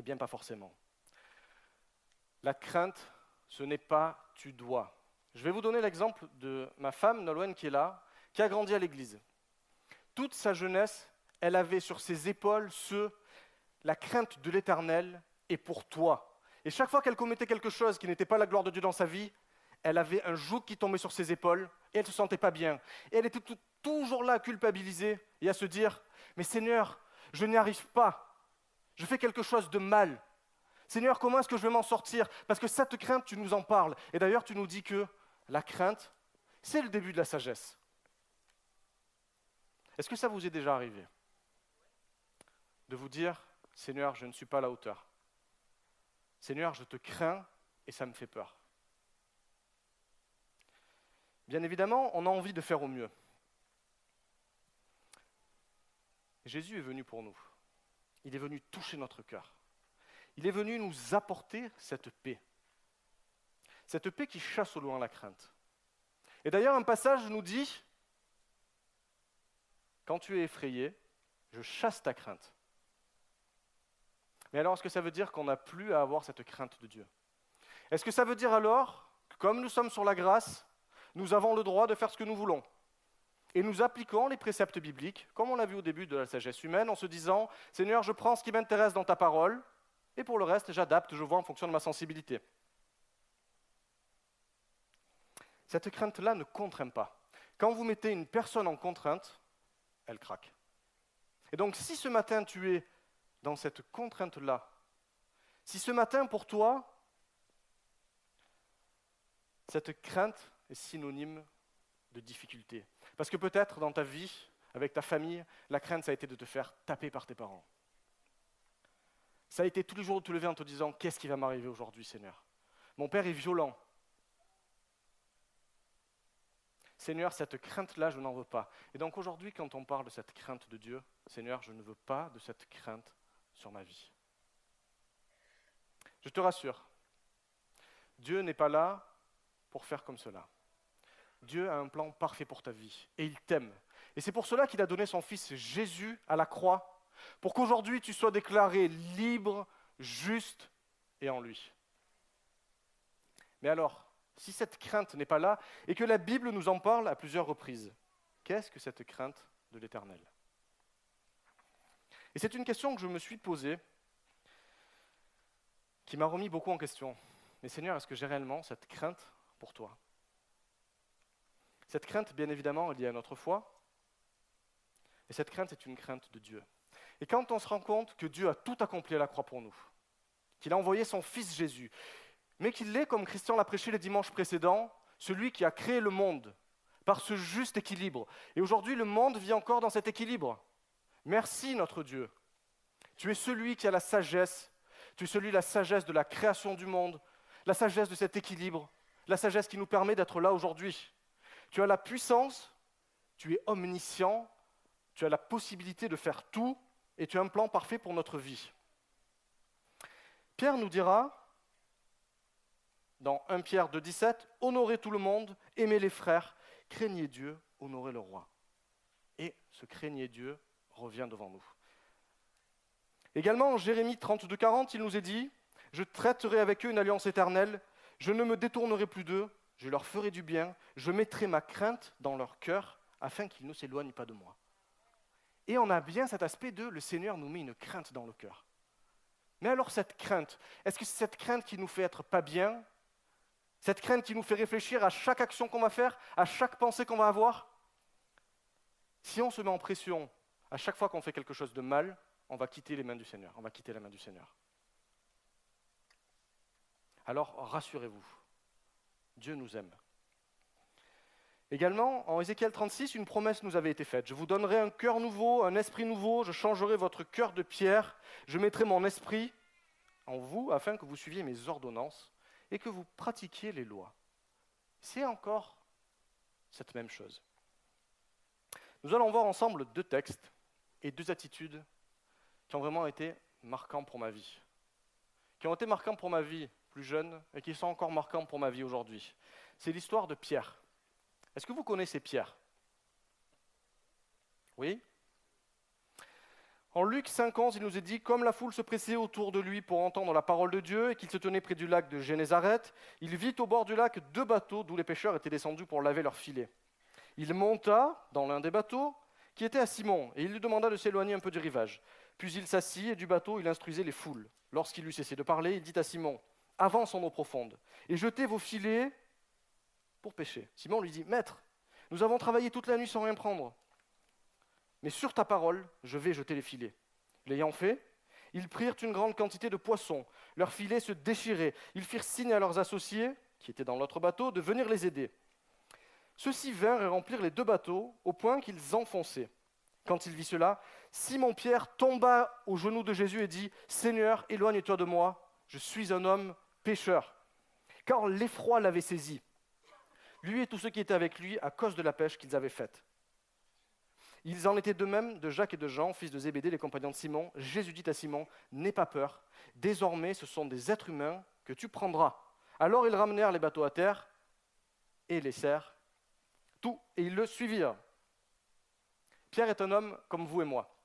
Eh bien, pas forcément. La crainte, ce n'est pas tu dois. Je vais vous donner l'exemple de ma femme, Nolwenn, qui est là, qui a grandi à l'église. Toute sa jeunesse, elle avait sur ses épaules ce, la crainte de l'éternel est pour toi. Et chaque fois qu'elle commettait quelque chose qui n'était pas la gloire de Dieu dans sa vie, elle avait un joug qui tombait sur ses épaules et elle ne se sentait pas bien. Et elle était toujours là à culpabiliser et à se dire, mais Seigneur, je n'y arrive pas. Je fais quelque chose de mal. Seigneur, comment est-ce que je vais m'en sortir? Parce que cette crainte, tu nous en parles. Et d'ailleurs, tu nous dis que la crainte, c'est le début de la sagesse. Est-ce que ça vous est déjà arrivé De vous dire, Seigneur, je ne suis pas à la hauteur. Seigneur, je te crains et ça me fait peur. Bien évidemment, on a envie de faire au mieux. Jésus est venu pour nous. Il est venu toucher notre cœur. Il est venu nous apporter cette paix. Cette paix qui chasse au loin la crainte. Et d'ailleurs, un passage nous dit, quand tu es effrayé, je chasse ta crainte. Mais alors, est-ce que ça veut dire qu'on n'a plus à avoir cette crainte de Dieu? Est-ce que ça veut dire alors que comme nous sommes sur la grâce, nous avons le droit de faire ce que nous voulons? Et nous appliquons les préceptes bibliques, comme on l'a vu au début de la sagesse humaine, en se disant, Seigneur, je prends ce qui m'intéresse dans ta parole, et pour le reste, j'adapte, je vois en fonction de ma sensibilité. Cette crainte-là ne contraint pas. Quand vous mettez une personne en contrainte, elle craque. Et donc, si ce matin tu es dans cette contrainte-là, si ce matin pour toi, cette crainte est synonyme de difficulté. Parce que peut-être dans ta vie, avec ta famille, la crainte, ça a été de te faire taper par tes parents. Ça a été tous les jours de te lever en te disant Qu'est-ce qui va m'arriver aujourd'hui, Seigneur? Mon père est violent. Seigneur, cette crainte-là, je n'en veux pas. Et donc aujourd'hui, quand on parle de cette crainte de Dieu, Seigneur, je ne veux pas de cette crainte sur ma vie. Je te rassure, Dieu n'est pas là pour faire comme cela. Dieu a un plan parfait pour ta vie et il t'aime. Et c'est pour cela qu'il a donné son Fils Jésus à la croix, pour qu'aujourd'hui tu sois déclaré libre, juste et en lui. Mais alors, si cette crainte n'est pas là et que la Bible nous en parle à plusieurs reprises, qu'est-ce que cette crainte de l'Éternel? Et c'est une question que je me suis posée, qui m'a remis beaucoup en question. Mais Seigneur, est-ce que j'ai réellement cette crainte pour toi? Cette crainte, bien évidemment, est liée à notre foi. Et cette crainte est une crainte de Dieu. Et quand on se rend compte que Dieu a tout accompli à la croix pour nous, qu'il a envoyé son Fils Jésus, mais qu'il est, comme Christian l'a prêché les dimanches précédents, celui qui a créé le monde par ce juste équilibre. Et aujourd'hui, le monde vit encore dans cet équilibre. Merci notre Dieu. Tu es celui qui a la sagesse, tu es celui la sagesse de la création du monde, la sagesse de cet équilibre, la sagesse qui nous permet d'être là aujourd'hui. Tu as la puissance, tu es omniscient, tu as la possibilité de faire tout et tu as un plan parfait pour notre vie. Pierre nous dira, dans 1 Pierre 2, 17, honorez tout le monde, aimez les frères, craignez Dieu, honorez le roi. Et ce craignez Dieu revient devant nous. Également, en Jérémie 32, 40, il nous est dit, je traiterai avec eux une alliance éternelle, je ne me détournerai plus d'eux, je leur ferai du bien, je mettrai ma crainte dans leur cœur afin qu'ils ne s'éloignent pas de moi. Et on a bien cet aspect de le Seigneur nous met une crainte dans le cœur. Mais alors cette crainte, est-ce que c'est cette crainte qui nous fait être pas bien? Cette crainte qui nous fait réfléchir à chaque action qu'on va faire, à chaque pensée qu'on va avoir? Si on se met en pression à chaque fois qu'on fait quelque chose de mal, on va quitter les mains du Seigneur, on va quitter la main du Seigneur. Alors rassurez-vous, Dieu nous aime. Également, en Ézéchiel 36, une promesse nous avait été faite. Je vous donnerai un cœur nouveau, un esprit nouveau, je changerai votre cœur de pierre, je mettrai mon esprit en vous afin que vous suiviez mes ordonnances et que vous pratiquiez les lois. C'est encore cette même chose. Nous allons voir ensemble deux textes et deux attitudes qui ont vraiment été marquants pour ma vie. Qui ont été marquants pour ma vie plus jeune et qui sont encore marquants pour ma vie aujourd'hui. C'est l'histoire de Pierre. Est-ce que vous connaissez Pierre? Oui En Luc 5.11, il nous est dit, comme la foule se pressait autour de lui pour entendre la parole de Dieu et qu'il se tenait près du lac de Génézareth, il vit au bord du lac deux bateaux d'où les pêcheurs étaient descendus pour laver leurs filets. Il monta dans l'un des bateaux qui était à Simon et il lui demanda de s'éloigner un peu du rivage. Puis il s'assit et du bateau il instruisait les foules. Lorsqu'il eut cessé de parler, il dit à Simon, avance en eau profonde et jetez vos filets pour pêcher. Simon lui dit, Maître, nous avons travaillé toute la nuit sans rien prendre. Mais sur ta parole, je vais jeter les filets. L'ayant fait, ils prirent une grande quantité de poissons. Leurs filets se déchiraient. Ils firent signe à leurs associés, qui étaient dans l'autre bateau, de venir les aider. Ceux-ci vinrent et remplirent les deux bateaux au point qu'ils enfonçaient. Quand il vit cela, Simon-Pierre tomba aux genoux de Jésus et dit, Seigneur, éloigne-toi de moi, je suis un homme Car l'effroi l'avait saisi lui et tous ceux qui étaient avec lui, à cause de la pêche qu'ils avaient faite. Ils en étaient de même de Jacques et de Jean, fils de Zébédée, les compagnons de Simon. Jésus dit à Simon, N'aie pas peur, désormais ce sont des êtres humains que tu prendras. Alors ils ramenèrent les bateaux à terre et serres, tout, et ils le suivirent. Pierre est un homme comme vous et moi.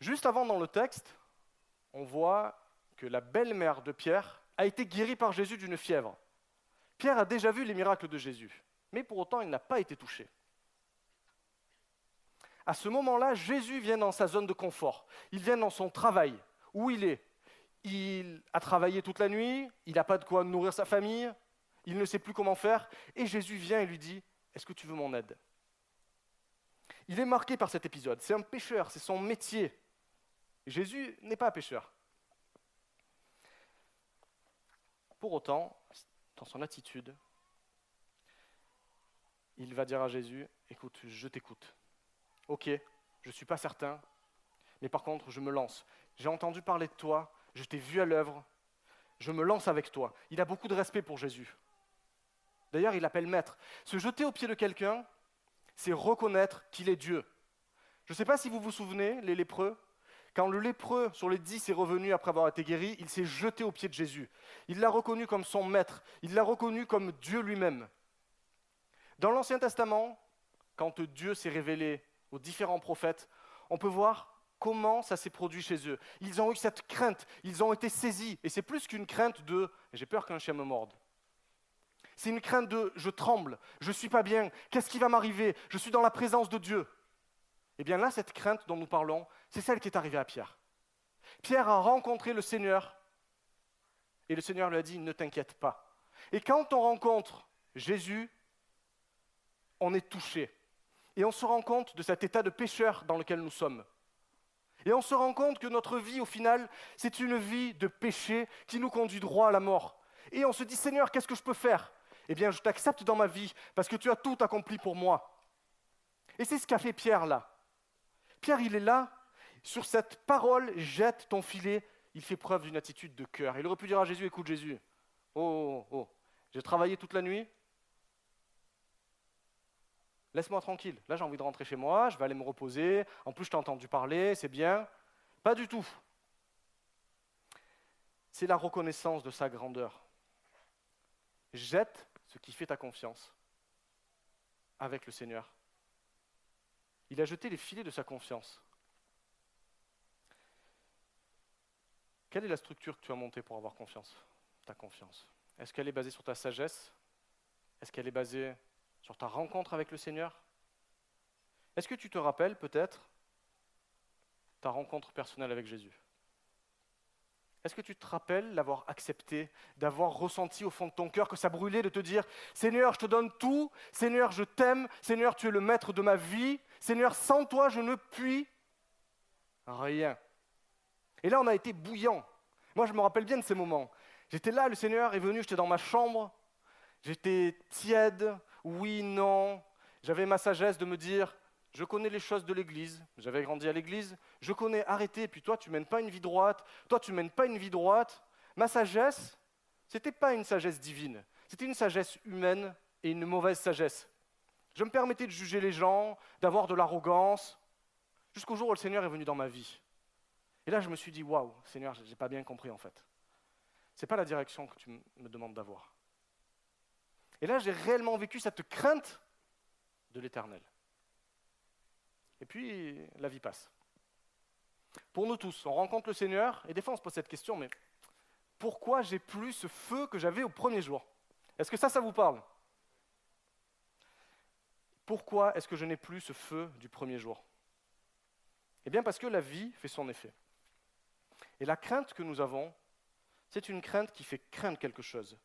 Juste avant dans le texte, on voit que la belle-mère de Pierre a été guérie par Jésus d'une fièvre. Pierre a déjà vu les miracles de Jésus, mais pour autant il n'a pas été touché. À ce moment-là, Jésus vient dans sa zone de confort. Il vient dans son travail, où il est? Il a travaillé toute la nuit, il n'a pas de quoi nourrir sa famille, il ne sait plus comment faire, et Jésus vient et lui dit, est-ce que tu veux mon aide? Il est marqué par cet épisode. C'est un pécheur, c'est son métier. Jésus n'est pas pécheur. Pour autant, dans son attitude, il va dire à Jésus, écoute, je t'écoute. Ok, je ne suis pas certain, mais par contre, je me lance. J'ai entendu parler de toi, je t'ai vu à l'œuvre, je me lance avec toi. Il a beaucoup de respect pour Jésus. D'ailleurs, il l'appelle maître. Se jeter au pied de quelqu'un, c'est reconnaître qu'il est Dieu. Je ne sais pas si vous vous souvenez, les lépreux, quand le lépreux sur les dix est revenu après avoir été guéri, il s'est jeté aux pieds de Jésus. Il l'a reconnu comme son maître, il l'a reconnu comme Dieu lui-même. Dans l'Ancien Testament, quand Dieu s'est révélé aux différents prophètes, on peut voir comment ça s'est produit chez eux. Ils ont eu cette crainte, ils ont été saisis, et c'est plus qu'une crainte de j'ai peur qu'un chien me morde. C'est une crainte de je tremble, je ne suis pas bien, qu'est-ce qui va m'arriver? Je suis dans la présence de Dieu. Eh bien là, cette crainte dont nous parlons, c'est celle qui est arrivée à Pierre. Pierre a rencontré le Seigneur et le Seigneur lui a dit, ne t'inquiète pas. Et quand on rencontre Jésus, on est touché. Et on se rend compte de cet état de pécheur dans lequel nous sommes. Et on se rend compte que notre vie, au final, c'est une vie de péché qui nous conduit droit à la mort. Et on se dit, Seigneur, qu'est-ce que je peux faire? Eh bien, je t'accepte dans ma vie parce que tu as tout accompli pour moi. Et c'est ce qu'a fait Pierre là. Pierre, il est là, sur cette parole, jette ton filet, il fait preuve d'une attitude de cœur. Il aurait pu dire à Jésus, écoute Jésus, oh, oh, oh, j'ai travaillé toute la nuit, laisse-moi tranquille. Là, j'ai envie de rentrer chez moi, je vais aller me reposer, en plus, je t'ai entendu parler, c'est bien. Pas du tout. C'est la reconnaissance de sa grandeur. Jette ce qui fait ta confiance avec le Seigneur. Il a jeté les filets de sa confiance. Quelle est la structure que tu as montée pour avoir confiance Ta confiance? Est-ce qu'elle est basée sur ta sagesse? Est-ce qu'elle est basée sur ta rencontre avec le Seigneur? Est-ce que tu te rappelles peut-être ta rencontre personnelle avec Jésus? Est-ce que tu te rappelles l'avoir accepté, d'avoir ressenti au fond de ton cœur que ça brûlait, de te dire Seigneur, je te donne tout, Seigneur, je t'aime, Seigneur, tu es le maître de ma vie, Seigneur, sans toi, je ne puis rien. Et là, on a été bouillant. Moi, je me rappelle bien de ces moments. J'étais là, le Seigneur est venu, j'étais dans ma chambre, j'étais tiède, oui, non. J'avais ma sagesse de me dire, je connais les choses de l'Église, j'avais grandi à l'Église, je connais arrêter, puis toi tu mènes pas une vie droite, toi tu mènes pas une vie droite. Ma sagesse, c'était pas une sagesse divine, c'était une sagesse humaine et une mauvaise sagesse. Je me permettais de juger les gens, d'avoir de l'arrogance, jusqu'au jour où le Seigneur est venu dans ma vie. Et là, je me suis dit, waouh, Seigneur, je n'ai pas bien compris en fait. Ce n'est pas la direction que tu me demandes d'avoir. Et là, j'ai réellement vécu cette crainte de l'éternel. Et puis, la vie passe. Pour nous tous, on rencontre le Seigneur, et des fois on se pose cette question, mais pourquoi j'ai plus ce feu que j'avais au premier jour? Est-ce que ça, ça vous parle? Pourquoi est-ce que je n'ai plus ce feu du premier jour? Eh bien parce que la vie fait son effet. Et la crainte que nous avons, c'est une crainte qui fait craindre quelque chose.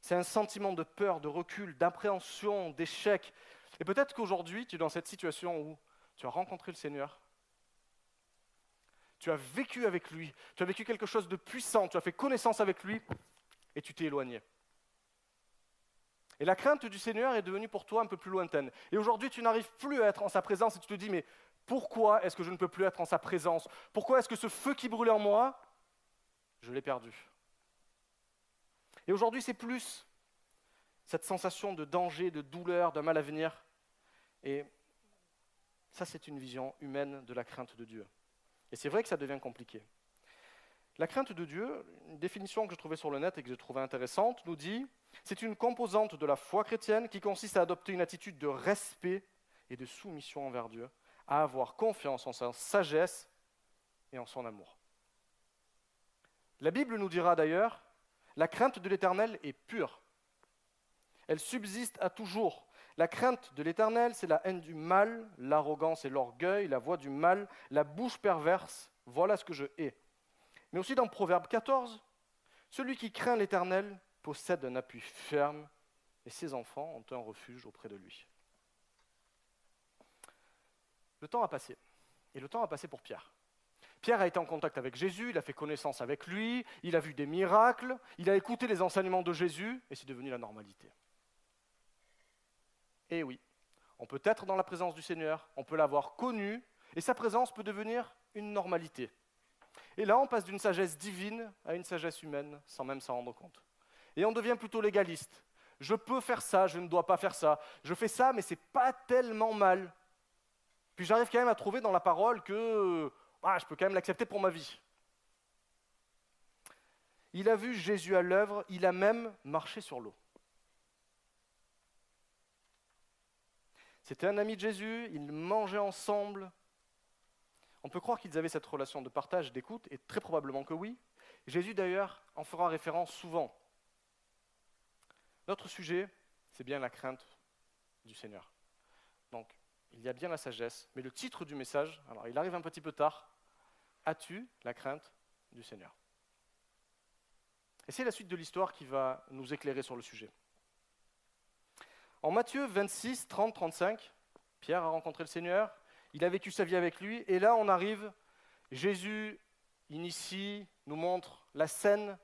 C'est un sentiment de peur, de recul, d'appréhension, d'échec. Et peut-être qu'aujourd'hui, tu es dans cette situation où tu as rencontré le Seigneur, tu as vécu avec lui, tu as vécu quelque chose de puissant, tu as fait connaissance avec lui, et tu t'es éloigné. Et la crainte du Seigneur est devenue pour toi un peu plus lointaine. Et aujourd'hui, tu n'arrives plus à être en sa présence et tu te dis, mais pourquoi est-ce que je ne peux plus être en sa présence? Pourquoi est-ce que ce feu qui brûlait en moi, je l'ai perdu? Et aujourd'hui, c'est plus cette sensation de danger, de douleur, d'un mal à venir. Et ça, c'est une vision humaine de la crainte de Dieu. Et c'est vrai que ça devient compliqué. La crainte de Dieu, une définition que je trouvais sur le net et que je trouvais intéressante, nous dit c'est une composante de la foi chrétienne qui consiste à adopter une attitude de respect et de soumission envers Dieu, à avoir confiance en sa sagesse et en son amour. La Bible nous dira d'ailleurs la crainte de l'Éternel est pure. Elle subsiste à toujours. La crainte de l'Éternel, c'est la haine du mal, l'arrogance et l'orgueil, la voix du mal, la bouche perverse. Voilà ce que je hais. Mais aussi dans Proverbe 14, celui qui craint l'Éternel possède un appui ferme et ses enfants ont un refuge auprès de lui. Le temps a passé. Et le temps a passé pour Pierre. Pierre a été en contact avec Jésus, il a fait connaissance avec lui, il a vu des miracles, il a écouté les enseignements de Jésus et c'est devenu la normalité. Et oui, on peut être dans la présence du Seigneur, on peut l'avoir connu et sa présence peut devenir une normalité. Et là, on passe d'une sagesse divine à une sagesse humaine sans même s'en rendre compte. Et on devient plutôt légaliste. Je peux faire ça, je ne dois pas faire ça. Je fais ça, mais c'est pas tellement mal. Puis j'arrive quand même à trouver dans la parole que ah, je peux quand même l'accepter pour ma vie. Il a vu Jésus à l'œuvre, il a même marché sur l'eau. C'était un ami de Jésus, ils mangeaient ensemble. On peut croire qu'ils avaient cette relation de partage, d'écoute, et très probablement que oui. Jésus d'ailleurs en fera référence souvent. Notre sujet, c'est bien la crainte du Seigneur. Donc, il y a bien la sagesse, mais le titre du message, alors il arrive un petit peu tard, As-tu la crainte du Seigneur? Et c'est la suite de l'histoire qui va nous éclairer sur le sujet. En Matthieu 26, 30, 35, Pierre a rencontré le Seigneur, il a vécu sa vie avec lui, et là on arrive, Jésus initie, nous montre la scène.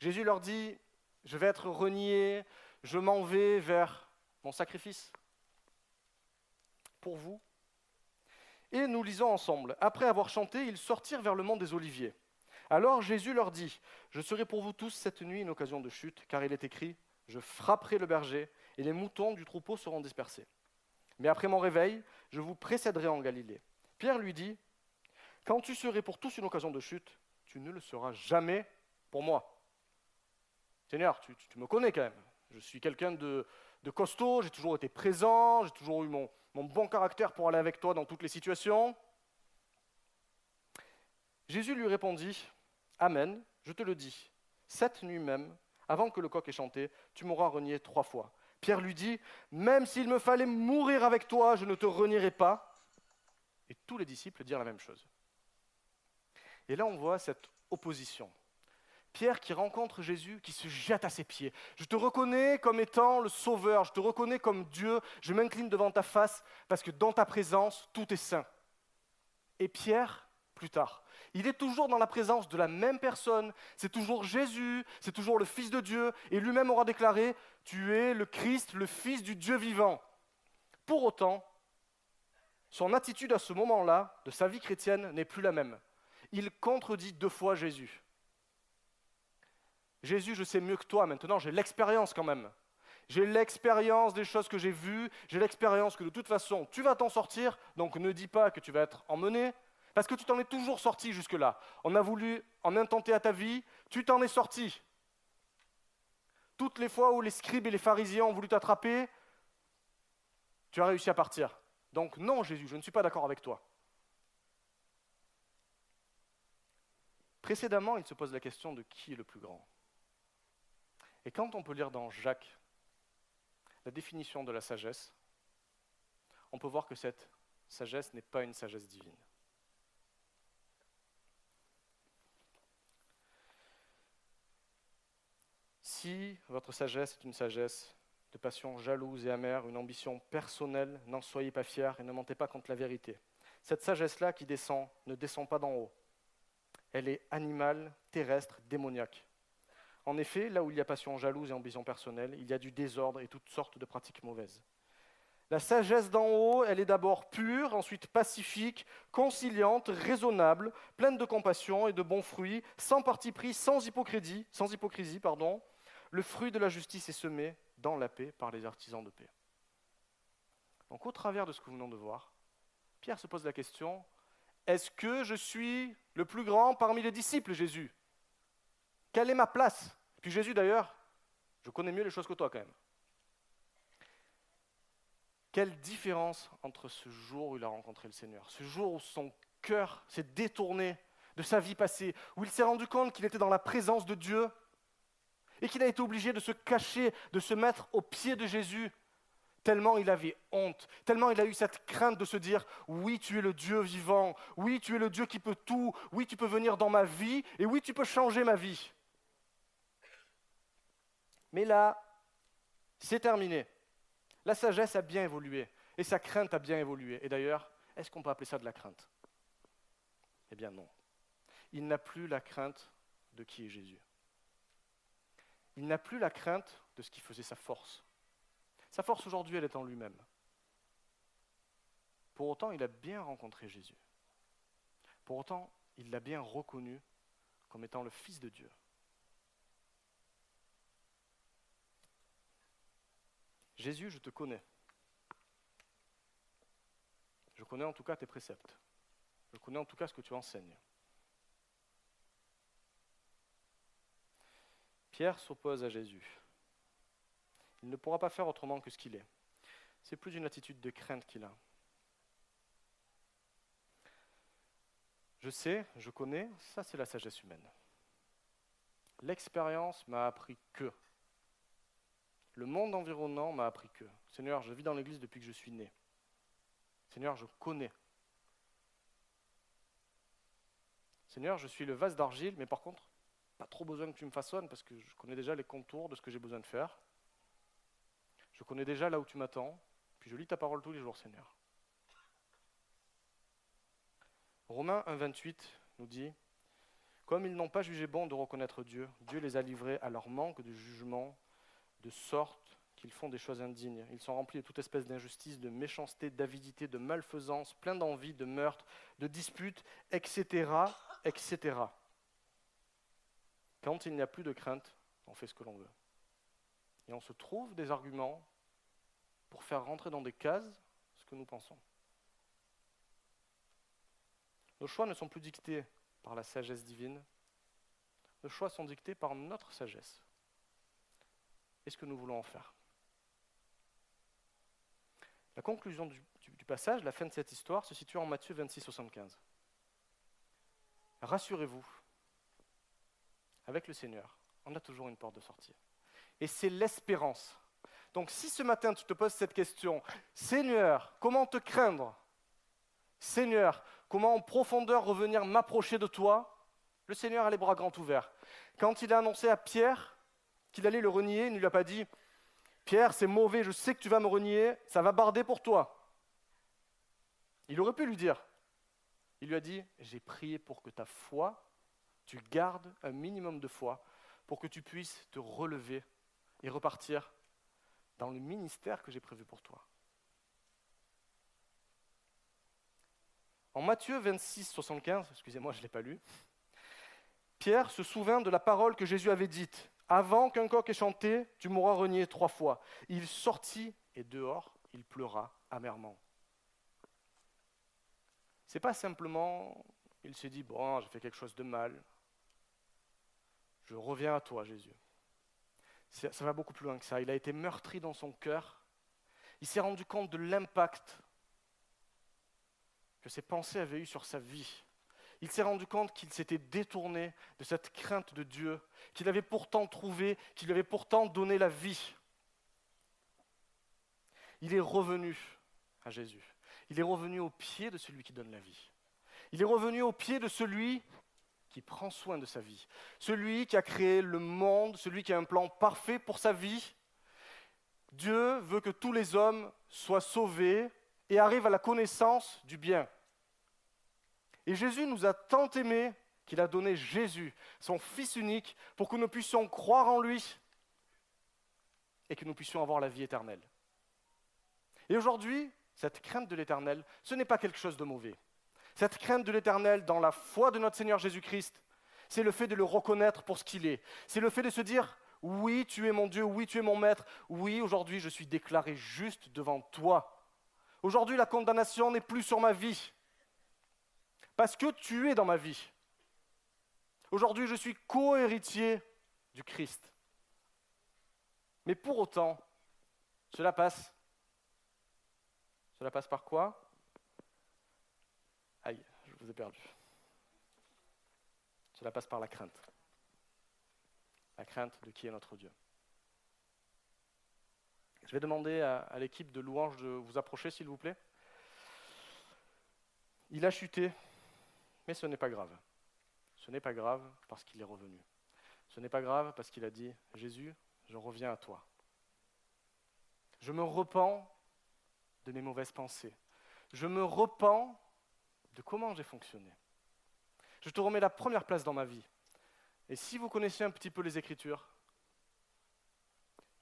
Jésus leur dit, je vais être renié, je m'en vais vers mon sacrifice pour vous. Et nous lisons ensemble. Après avoir chanté, ils sortirent vers le mont des Oliviers. Alors Jésus leur dit, Je serai pour vous tous cette nuit une occasion de chute, car il est écrit, Je frapperai le berger, et les moutons du troupeau seront dispersés. Mais après mon réveil, je vous précéderai en Galilée. Pierre lui dit, Quand tu serais pour tous une occasion de chute, tu ne le seras jamais pour moi. Seigneur, tu, me connais quand même. Je suis quelqu'un de, costaud, j'ai toujours été présent, j'ai toujours eu mon bon caractère pour aller avec toi dans toutes les situations. Jésus lui répondit, Amen, je te le dis, cette nuit même, avant que le coq ait chanté, tu m'auras renié trois fois. Pierre lui dit, Même s'il me fallait mourir avec toi, je ne te renierai pas. Et tous les disciples dirent la même chose. Et là, on voit cette opposition. Pierre qui rencontre Jésus, qui se jette à ses pieds. Je te reconnais comme étant le Sauveur, je te reconnais comme Dieu, je m'incline devant ta face parce que dans ta présence, tout est saint. Et Pierre, plus tard. Il est toujours dans la présence de la même personne. C'est toujours Jésus, c'est toujours le Fils de Dieu. Et lui-même aura déclaré, tu es le Christ, le Fils du Dieu vivant. Pour autant, son attitude à ce moment-là de sa vie chrétienne n'est plus la même. Il contredit deux fois Jésus. Jésus, je sais mieux que toi maintenant, j'ai l'expérience quand même. J'ai l'expérience des choses que j'ai vues, j'ai l'expérience que de toute façon tu vas t'en sortir, donc ne dis pas que tu vas être emmené, parce que tu t'en es toujours sorti jusque-là. On a voulu en intenter à ta vie, tu t'en es sorti. Toutes les fois où les scribes et les pharisiens ont voulu t'attraper, tu as réussi à partir. Donc non, Jésus, je ne suis pas d'accord avec toi. Précédemment, il se pose la question de qui est le plus grand. Et quand on peut lire dans Jacques la définition de la sagesse, on peut voir que cette sagesse n'est pas une sagesse divine. Si votre sagesse est une sagesse de passion jalouse et amère, une ambition personnelle, n'en soyez pas fiers et ne mentez pas contre la vérité. Cette sagesse-là qui descend ne descend pas d'en haut. Elle est animale, terrestre, démoniaque. En effet, là où il y a passion jalouse et ambition personnelle, il y a du désordre et toutes sortes de pratiques mauvaises. La sagesse d'en haut, elle est d'abord pure, ensuite pacifique, conciliante, raisonnable, pleine de compassion et de bons fruits, sans parti pris, sans hypocrisie, sans hypocrisie, pardon. Le fruit de la justice est semé dans la paix par les artisans de paix. Donc au travers de ce que nous venons de voir, Pierre se pose la question, est-ce que je suis le plus grand parmi les disciples, Jésus? Quelle est ma place? Puis Jésus, d'ailleurs, je connais mieux les choses que toi quand même. Quelle différence entre ce jour où il a rencontré le Seigneur, ce jour où son cœur s'est détourné de sa vie passée, où il s'est rendu compte qu'il était dans la présence de Dieu et qu'il a été obligé de se cacher, de se mettre aux pieds de Jésus, tellement il avait honte, tellement il a eu cette crainte de se dire, oui, tu es le Dieu vivant, oui, tu es le Dieu qui peut tout, oui, tu peux venir dans ma vie, et oui, tu peux changer ma vie. Mais là, c'est terminé. La sagesse a bien évolué et sa crainte a bien évolué. Et d'ailleurs, est-ce qu'on peut appeler ça de la crainte? Eh bien non. Il n'a plus la crainte de qui est Jésus. Il n'a plus la crainte de ce qui faisait sa force. Sa force aujourd'hui, elle est en lui-même. Pour autant, il a bien rencontré Jésus. Pour autant, il l'a bien reconnu comme étant le Fils de Dieu. Jésus, je te connais. Je connais en tout cas tes préceptes. Je connais en tout cas ce que tu enseignes. Pierre s'oppose à Jésus. Il ne pourra pas faire autrement que ce qu'il est. C'est plus une attitude de crainte qu'il a. Je sais, je connais, ça c'est la sagesse humaine. L'expérience m'a appris que le monde environnant m'a appris que, Seigneur, je vis dans l'Église depuis que je suis né. Seigneur, je connais. Seigneur, je suis le vase d'argile, mais par contre, pas trop besoin que tu me façonnes parce que je connais déjà les contours de ce que j'ai besoin de faire. Je connais déjà là où tu m'attends, puis je lis ta parole tous les jours, Seigneur. Romains 1,28 nous dit Comme ils n'ont pas jugé bon de reconnaître Dieu, Dieu les a livrés à leur manque de jugement de sorte qu'ils font des choses indignes. Ils sont remplis de toute espèce d'injustice, de méchanceté, d'avidité, de malfaisance, pleins d'envie, de meurtre, de disputes, etc., etc. Quand il n'y a plus de crainte, on fait ce que l'on veut. Et on se trouve des arguments pour faire rentrer dans des cases ce que nous pensons. Nos choix ne sont plus dictés par la sagesse divine, nos choix sont dictés par notre sagesse et ce que nous voulons en faire. La conclusion du, passage, la fin de cette histoire, se situe en Matthieu 26, 75. Rassurez-vous, avec le Seigneur, on a toujours une porte de sortie. Et c'est l'espérance. Donc si ce matin tu te poses cette question, Seigneur, comment te craindre? Seigneur, comment en profondeur revenir m'approcher de toi? Le Seigneur a les bras grands ouverts. Quand il a annoncé à Pierre qu'il allait le renier, il ne lui a pas dit Pierre, c'est mauvais, je sais que tu vas me renier, ça va barder pour toi. Il aurait pu lui dire. Il lui a dit, j'ai prié pour que ta foi, tu gardes un minimum de foi, pour que tu puisses te relever et repartir dans le ministère que j'ai prévu pour toi. En Matthieu 26, 75, excusez-moi, je ne l'ai pas lu, Pierre se souvint de la parole que Jésus avait dite. Avant qu'un coq ait chanté, tu m'auras renié trois fois. Il sortit et dehors, il pleura amèrement. C'est pas simplement, il s'est dit, bon, j'ai fait quelque chose de mal. Je reviens à toi, Jésus. Ça va beaucoup plus loin que ça. Il a été meurtri dans son cœur. Il s'est rendu compte de l'impact que ses pensées avaient eu sur sa vie. Il s'est rendu compte qu'il s'était détourné de cette crainte de Dieu, qu'il avait pourtant trouvé, qu'il lui avait pourtant donné la vie. Il est revenu à Jésus. Il est revenu au pied de celui qui donne la vie. Il est revenu au pied de celui qui prend soin de sa vie. Celui qui a créé le monde, celui qui a un plan parfait pour sa vie. Dieu veut que tous les hommes soient sauvés et arrivent à la connaissance du bien. Et Jésus nous a tant aimés qu'il a donné Jésus, son Fils unique, pour que nous puissions croire en lui et que nous puissions avoir la vie éternelle. Et aujourd'hui, cette crainte de l'éternel, ce n'est pas quelque chose de mauvais. Cette crainte de l'éternel dans la foi de notre Seigneur Jésus-Christ, c'est le fait de le reconnaître pour ce qu'il est. C'est le fait de se dire, oui, tu es mon Dieu, oui, tu es mon Maître, oui, aujourd'hui je suis déclaré juste devant toi. Aujourd'hui, la condamnation n'est plus sur ma vie, parce que tu es dans ma vie. Aujourd'hui, je suis co-héritier du Christ. Mais pour autant, cela passe. Cela passe par quoi? Vous perdu. Cela passe par la crainte. La crainte de qui est notre Dieu. Je vais demander à l'équipe de louange de vous approcher, s'il vous plaît. Il a chuté, mais ce n'est pas grave. Ce n'est pas grave parce qu'il est revenu. Ce n'est pas grave parce qu'il a dit, Jésus, je reviens à toi. Je me repens de mes mauvaises pensées. Je me repens de comment j'ai fonctionné. Je te remets la première place dans ma vie. Et si vous connaissez un petit peu les Écritures,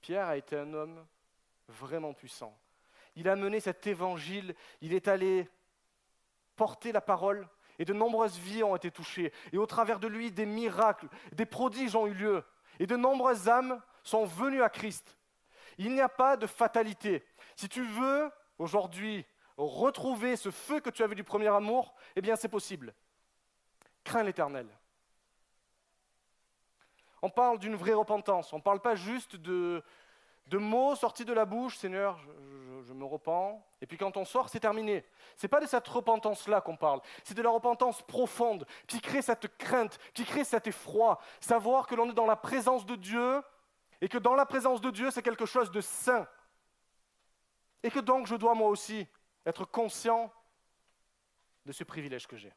Pierre a été un homme vraiment puissant. Il a mené cet évangile, il est allé porter la parole, et de nombreuses vies ont été touchées. Et au travers de lui, des miracles, des prodiges ont eu lieu. Et de nombreuses âmes sont venues à Christ. Il n'y a pas de fatalité. Si tu veux aujourd'hui retrouver ce feu que tu avais du premier amour, eh bien c'est possible. Crains l'Éternel. On parle d'une vraie repentance. On ne parle pas juste de, de mots sortis de la bouche, Seigneur, je, me repens. Et puis quand on sort, c'est terminé. C'est pas de cette repentance-là qu'on parle. C'est de la repentance profonde qui crée cette crainte, qui crée cet effroi. Savoir que l'on est dans la présence de Dieu et que dans la présence de Dieu, c'est quelque chose de saint. Et que donc je dois moi aussi être conscient de ce privilège que j'ai.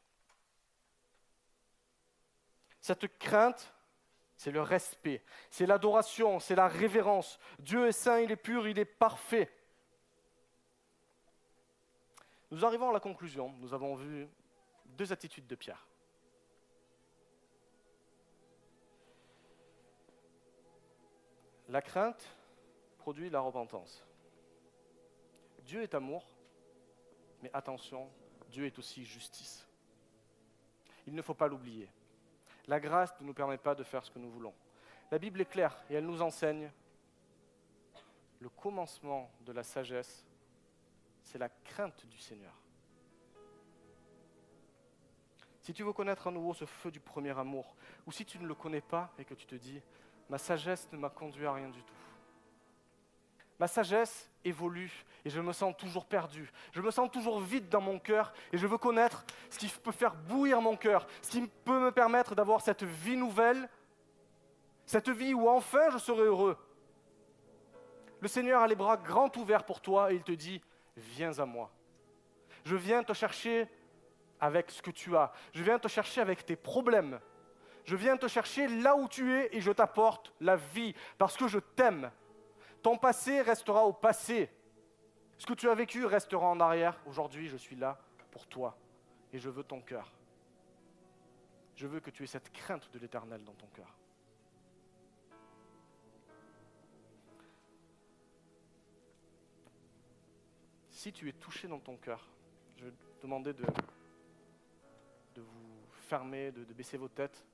Cette crainte, c'est le respect, c'est l'adoration, c'est la révérence. Dieu est saint, il est pur, il est parfait. Nous arrivons à la conclusion. Nous avons vu deux attitudes de Pierre. La crainte produit la repentance. Dieu est amour, mais attention, Dieu est aussi justice. Il ne faut pas l'oublier. La grâce ne nous permet pas de faire ce que nous voulons. La Bible est claire et elle nous enseigne le commencement de la sagesse, c'est la crainte du Seigneur. Si tu veux connaître à nouveau ce feu du premier amour, ou si tu ne le connais pas et que tu te dis, ma sagesse ne m'a conduit à rien du tout. Ma sagesse évolue et je me sens toujours perdu. Je me sens toujours vide dans mon cœur et je veux connaître ce qui peut faire bouillir mon cœur, ce qui peut me permettre d'avoir cette vie nouvelle, cette vie où enfin je serai heureux. Le Seigneur a les bras grands ouverts pour toi et il te dit, viens à moi. Je viens te chercher avec ce que tu as. Je viens te chercher avec tes problèmes. Je viens te chercher là où tu es et je t'apporte la vie parce que je t'aime. Ton passé restera au passé. Ce que tu as vécu restera en arrière. Aujourd'hui, je suis là pour toi. et je veux ton cœur. Je veux que tu aies cette crainte de l'éternel dans ton cœur. Si tu es touché dans ton cœur, je vais te demander de, vous fermer, de, de baisser vos têtes.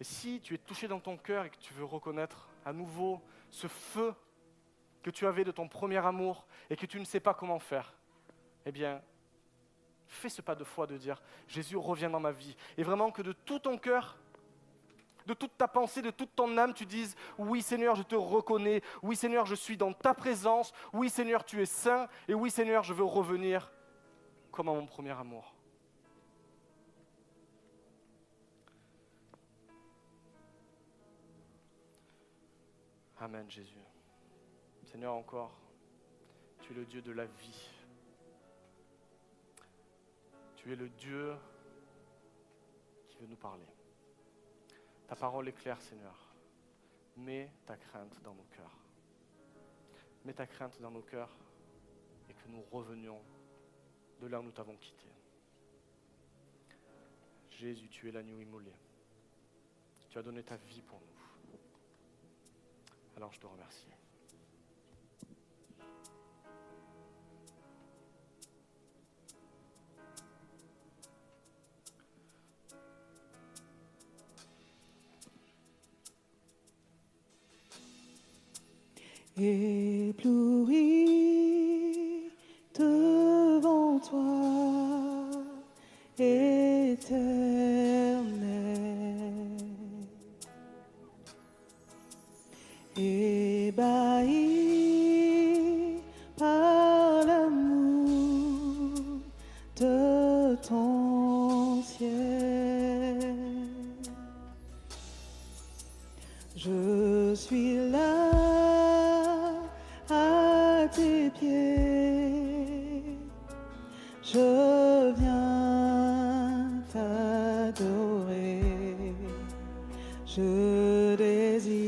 Et si tu es touché dans ton cœur et que tu veux reconnaître à nouveau ce feu que tu avais de ton premier amour et que tu ne sais pas comment faire, eh bien, fais ce pas de foi de dire Jésus revient dans ma vie. Et vraiment que de tout ton cœur, de toute ta pensée, de toute ton âme, tu dises Oui, Seigneur, je te reconnais. Oui, Seigneur, je suis dans ta présence. Oui, Seigneur, tu es saint. Et oui, Seigneur, je veux revenir comme à mon premier amour. Amen, Jésus. Seigneur, encore, tu es le Dieu de la vie. Tu es le Dieu qui veut nous parler. Ta parole est claire, Seigneur. Mets ta crainte dans nos cœurs. Mets ta crainte dans nos cœurs et que nous revenions de là où nous t'avons quitté. Jésus, tu es l'agneau immolé. Tu as donné ta vie pour nous. Alors je te remercie. Ébloui devant toi, éternel. Ébahi Je viens t'adorer. Je désire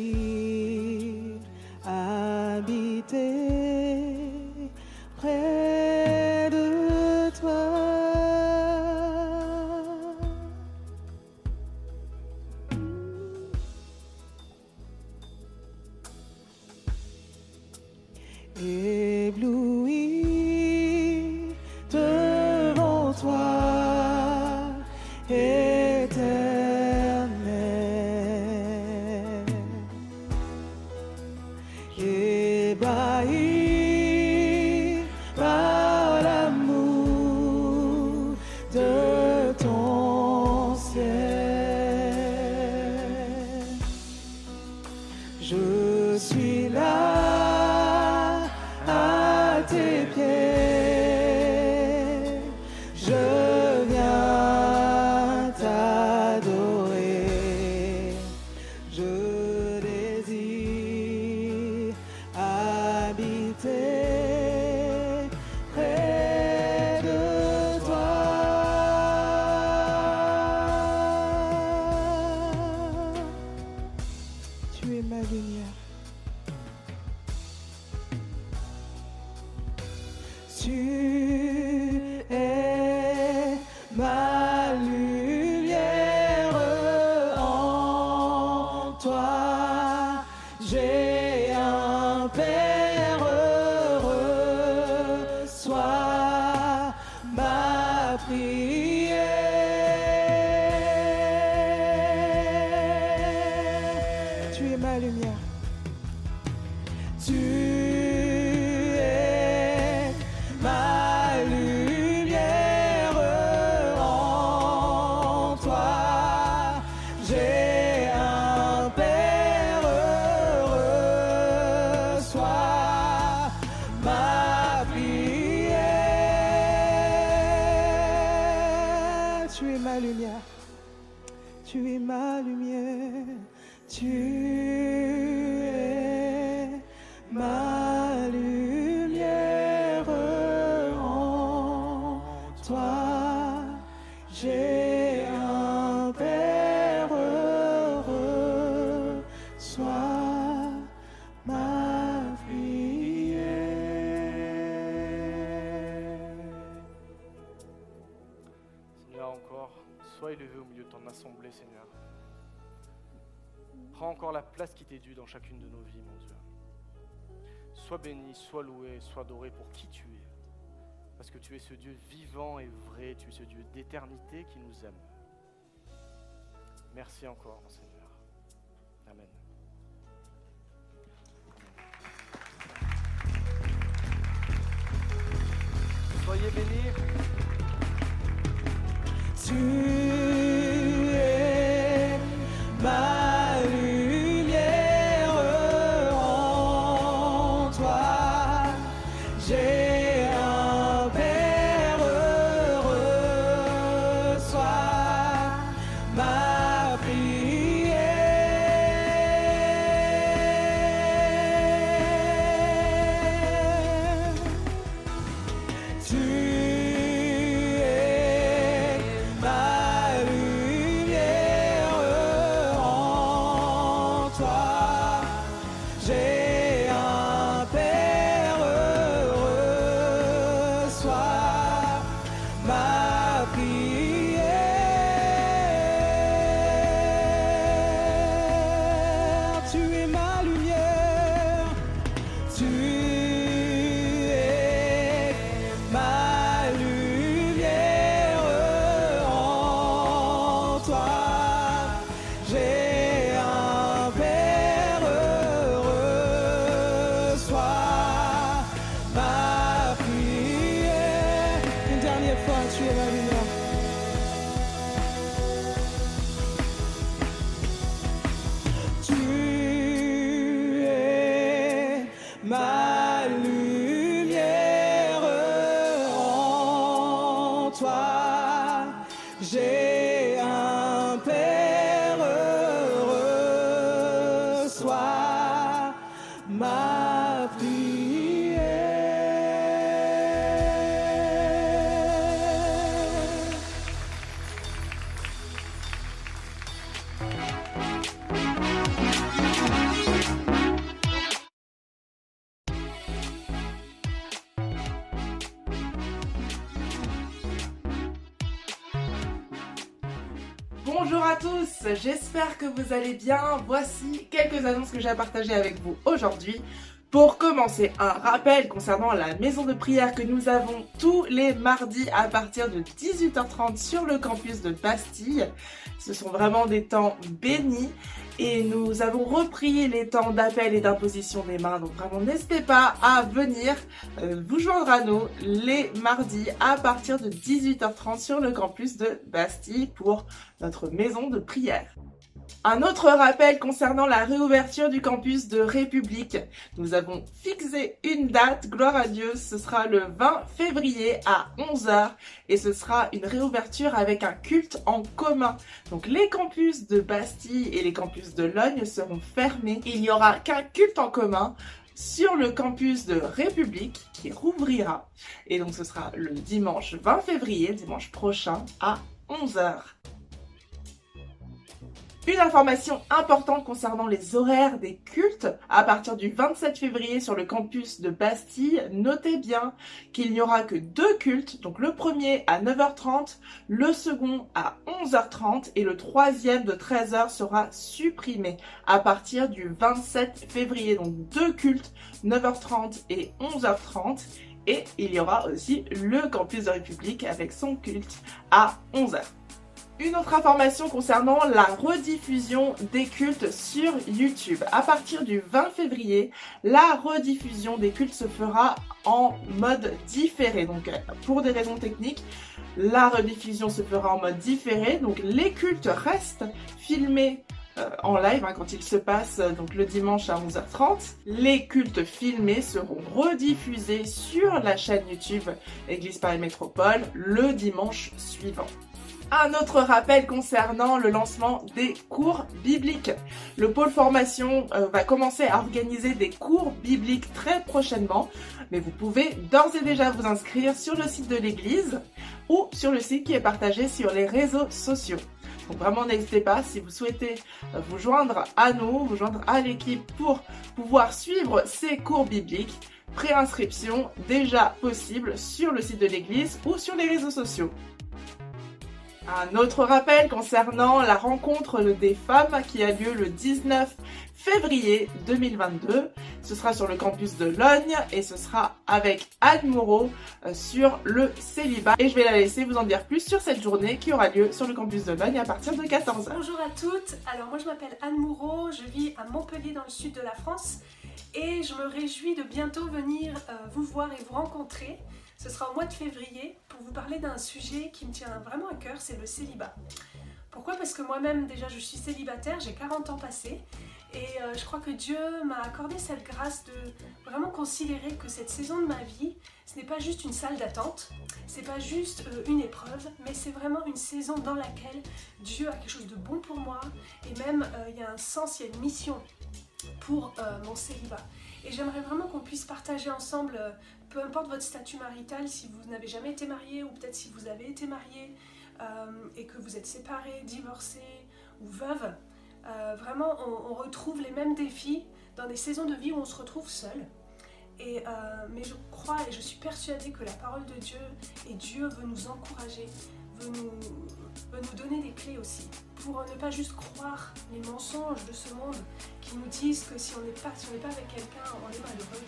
due dans chacune de nos vies, mon Dieu. Sois béni, sois loué, sois adoré pour qui tu es. Parce que tu es ce Dieu vivant et vrai, tu es ce Dieu d'éternité qui nous aime. Merci encore, mon Seigneur. Amen. Soyez bénis. Tu vous allez bien. Voici quelques annonces que j'ai à partager avec vous aujourd'hui. Pour commencer, un rappel concernant la maison de prière que nous avons tous les mardis à partir de 18h30 sur le campus de Bastille. Ce sont vraiment des temps bénis et nous avons repris les temps d'appel et d'imposition des mains. Donc vraiment n'hésitez pas à venir euh, vous joindre à nous les mardis à partir de 18h30 sur le campus de Bastille pour notre maison de prière. Un autre rappel concernant la réouverture du campus de République. Nous avons fixé une date, gloire à Dieu, ce sera le 20 février à 11h et ce sera une réouverture avec un culte en commun. Donc les campus de Bastille et les campus de Logne seront fermés. Il n'y aura qu'un culte en commun sur le campus de République qui rouvrira. Et donc ce sera le dimanche 20 février, dimanche prochain à 11h. Une information importante concernant les horaires des cultes à partir du 27 février sur le campus de Bastille. Notez bien qu'il n'y aura que deux cultes, donc le premier à 9h30, le second à 11h30 et le troisième de 13h sera supprimé à partir du 27 février. Donc deux cultes, 9h30 et 11h30. Et il y aura aussi le campus de République avec son culte à 11h. Une autre information concernant la rediffusion des cultes sur YouTube. À partir du 20 février, la rediffusion des cultes se fera en mode différé. Donc pour des raisons techniques, la rediffusion se fera en mode différé. Donc les cultes restent filmés euh, en live hein, quand ils se passent euh, donc le dimanche à 11h30. Les cultes filmés seront rediffusés sur la chaîne YouTube Église Paris Métropole le dimanche suivant. Un autre rappel concernant le lancement des cours bibliques. Le pôle formation euh, va commencer à organiser des cours bibliques très prochainement, mais vous pouvez d'ores et déjà vous inscrire sur le site de l'église ou sur le site qui est partagé sur les réseaux sociaux. Donc vraiment n'hésitez pas si vous souhaitez euh, vous joindre à nous, vous joindre à l'équipe pour pouvoir suivre ces cours bibliques. Préinscription déjà possible sur le site de l'église ou sur les réseaux sociaux. Un autre rappel concernant la rencontre des femmes qui a lieu le 19 février 2022. Ce sera sur le campus de Logne et ce sera avec Anne Moreau euh, sur le célibat. Et je vais la laisser vous en dire plus sur cette journée qui aura lieu sur le campus de Logne à partir de 14h. Bonjour à toutes, alors moi je m'appelle Anne Moreau, je vis à Montpellier dans le sud de la France et je me réjouis de bientôt venir euh, vous voir et vous rencontrer. Ce sera au mois de février pour vous parler d'un sujet qui me tient vraiment à cœur, c'est le célibat. Pourquoi? Parce que moi-même déjà je suis célibataire, j'ai 40 ans passés et euh, je crois que Dieu m'a accordé cette grâce de vraiment considérer que cette saison de ma vie, ce n'est pas juste une salle d'attente, c'est pas juste euh, une épreuve, mais c'est vraiment une saison dans laquelle Dieu a quelque chose de bon pour moi et même il y a un sens, il y a une mission pour euh, mon célibat. Et j'aimerais vraiment qu'on puisse partager ensemble, euh, peu importe votre statut marital, si vous n'avez jamais été marié ou peut-être si vous avez été marié euh, et que vous êtes séparé, divorcé ou veuve, vraiment on, retrouve les mêmes défis dans des saisons de vie où on se retrouve seul. Et, mais je crois et je suis persuadée que la parole de Dieu et Dieu veut nous encourager, veut nous, donner des clés aussi pour ne pas juste croire les mensonges de ce monde qui nous disent que si on n'est pas, si pas avec quelqu'un, on est malheureux.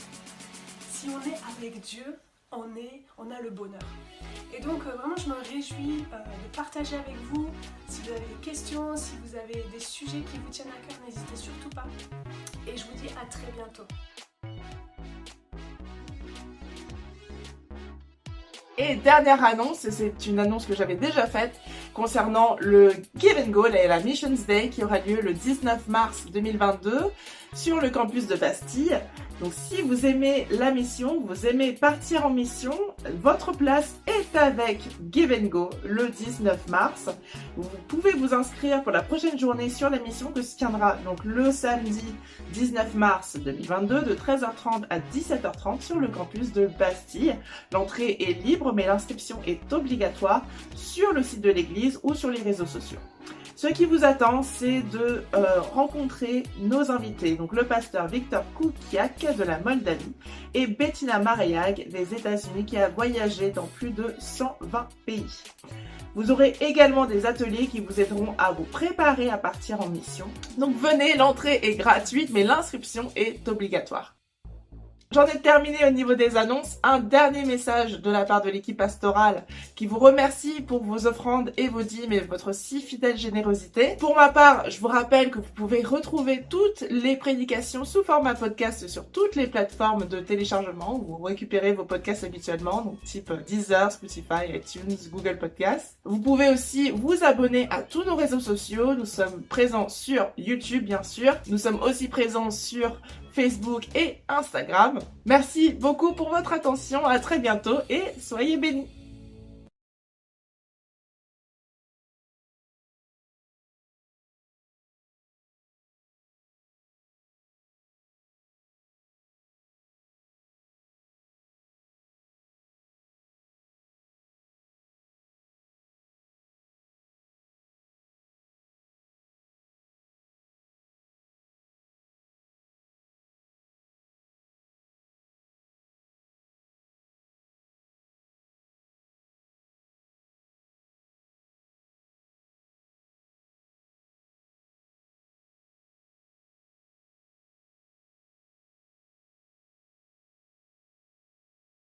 Si on est avec Dieu, on, a le bonheur. Et donc euh, vraiment je me réjouis euh, de partager avec vous. Si vous avez des questions, si vous avez des sujets qui vous tiennent à cœur, n'hésitez surtout pas. Et je vous dis à très bientôt. Et dernière annonce, c'est une annonce que j'avais déjà faite, concernant le Give and Go et la Missions Day qui aura lieu le 19 mars 2022 sur le campus de Bastille. Donc si vous aimez la mission, vous aimez partir en mission, votre place est avec Give and Go le 19 mars. Vous pouvez vous inscrire pour la prochaine journée sur la mission que se tiendra donc le samedi 19 mars 2022 de 13h30 à 17h30 sur le campus de Bastille. L'entrée est libre mais l'inscription est obligatoire sur le site de l'église ou sur les réseaux sociaux. Ce qui vous attend, c'est de euh, rencontrer nos invités, donc le pasteur Victor Koukiak de la Moldavie et Bettina Mareyag des États-Unis qui a voyagé dans plus de 120 pays. Vous aurez également des ateliers qui vous aideront à vous préparer à partir en mission. Donc venez, l'entrée est gratuite mais l'inscription est obligatoire. J'en ai terminé au niveau des annonces. Un dernier message de la part de l'équipe pastorale qui vous remercie pour vos offrandes et vos dîmes et votre si fidèle générosité. Pour ma part, je vous rappelle que vous pouvez retrouver toutes les prédications sous format podcast sur toutes les plateformes de téléchargement où vous récupérez vos podcasts habituellement, donc type Deezer, Spotify, iTunes, Google Podcasts. Vous pouvez aussi vous abonner à tous nos réseaux sociaux. Nous sommes présents sur YouTube, bien sûr. Nous sommes aussi présents sur Facebook et Instagram. Merci beaucoup pour votre attention, à très bientôt et soyez bénis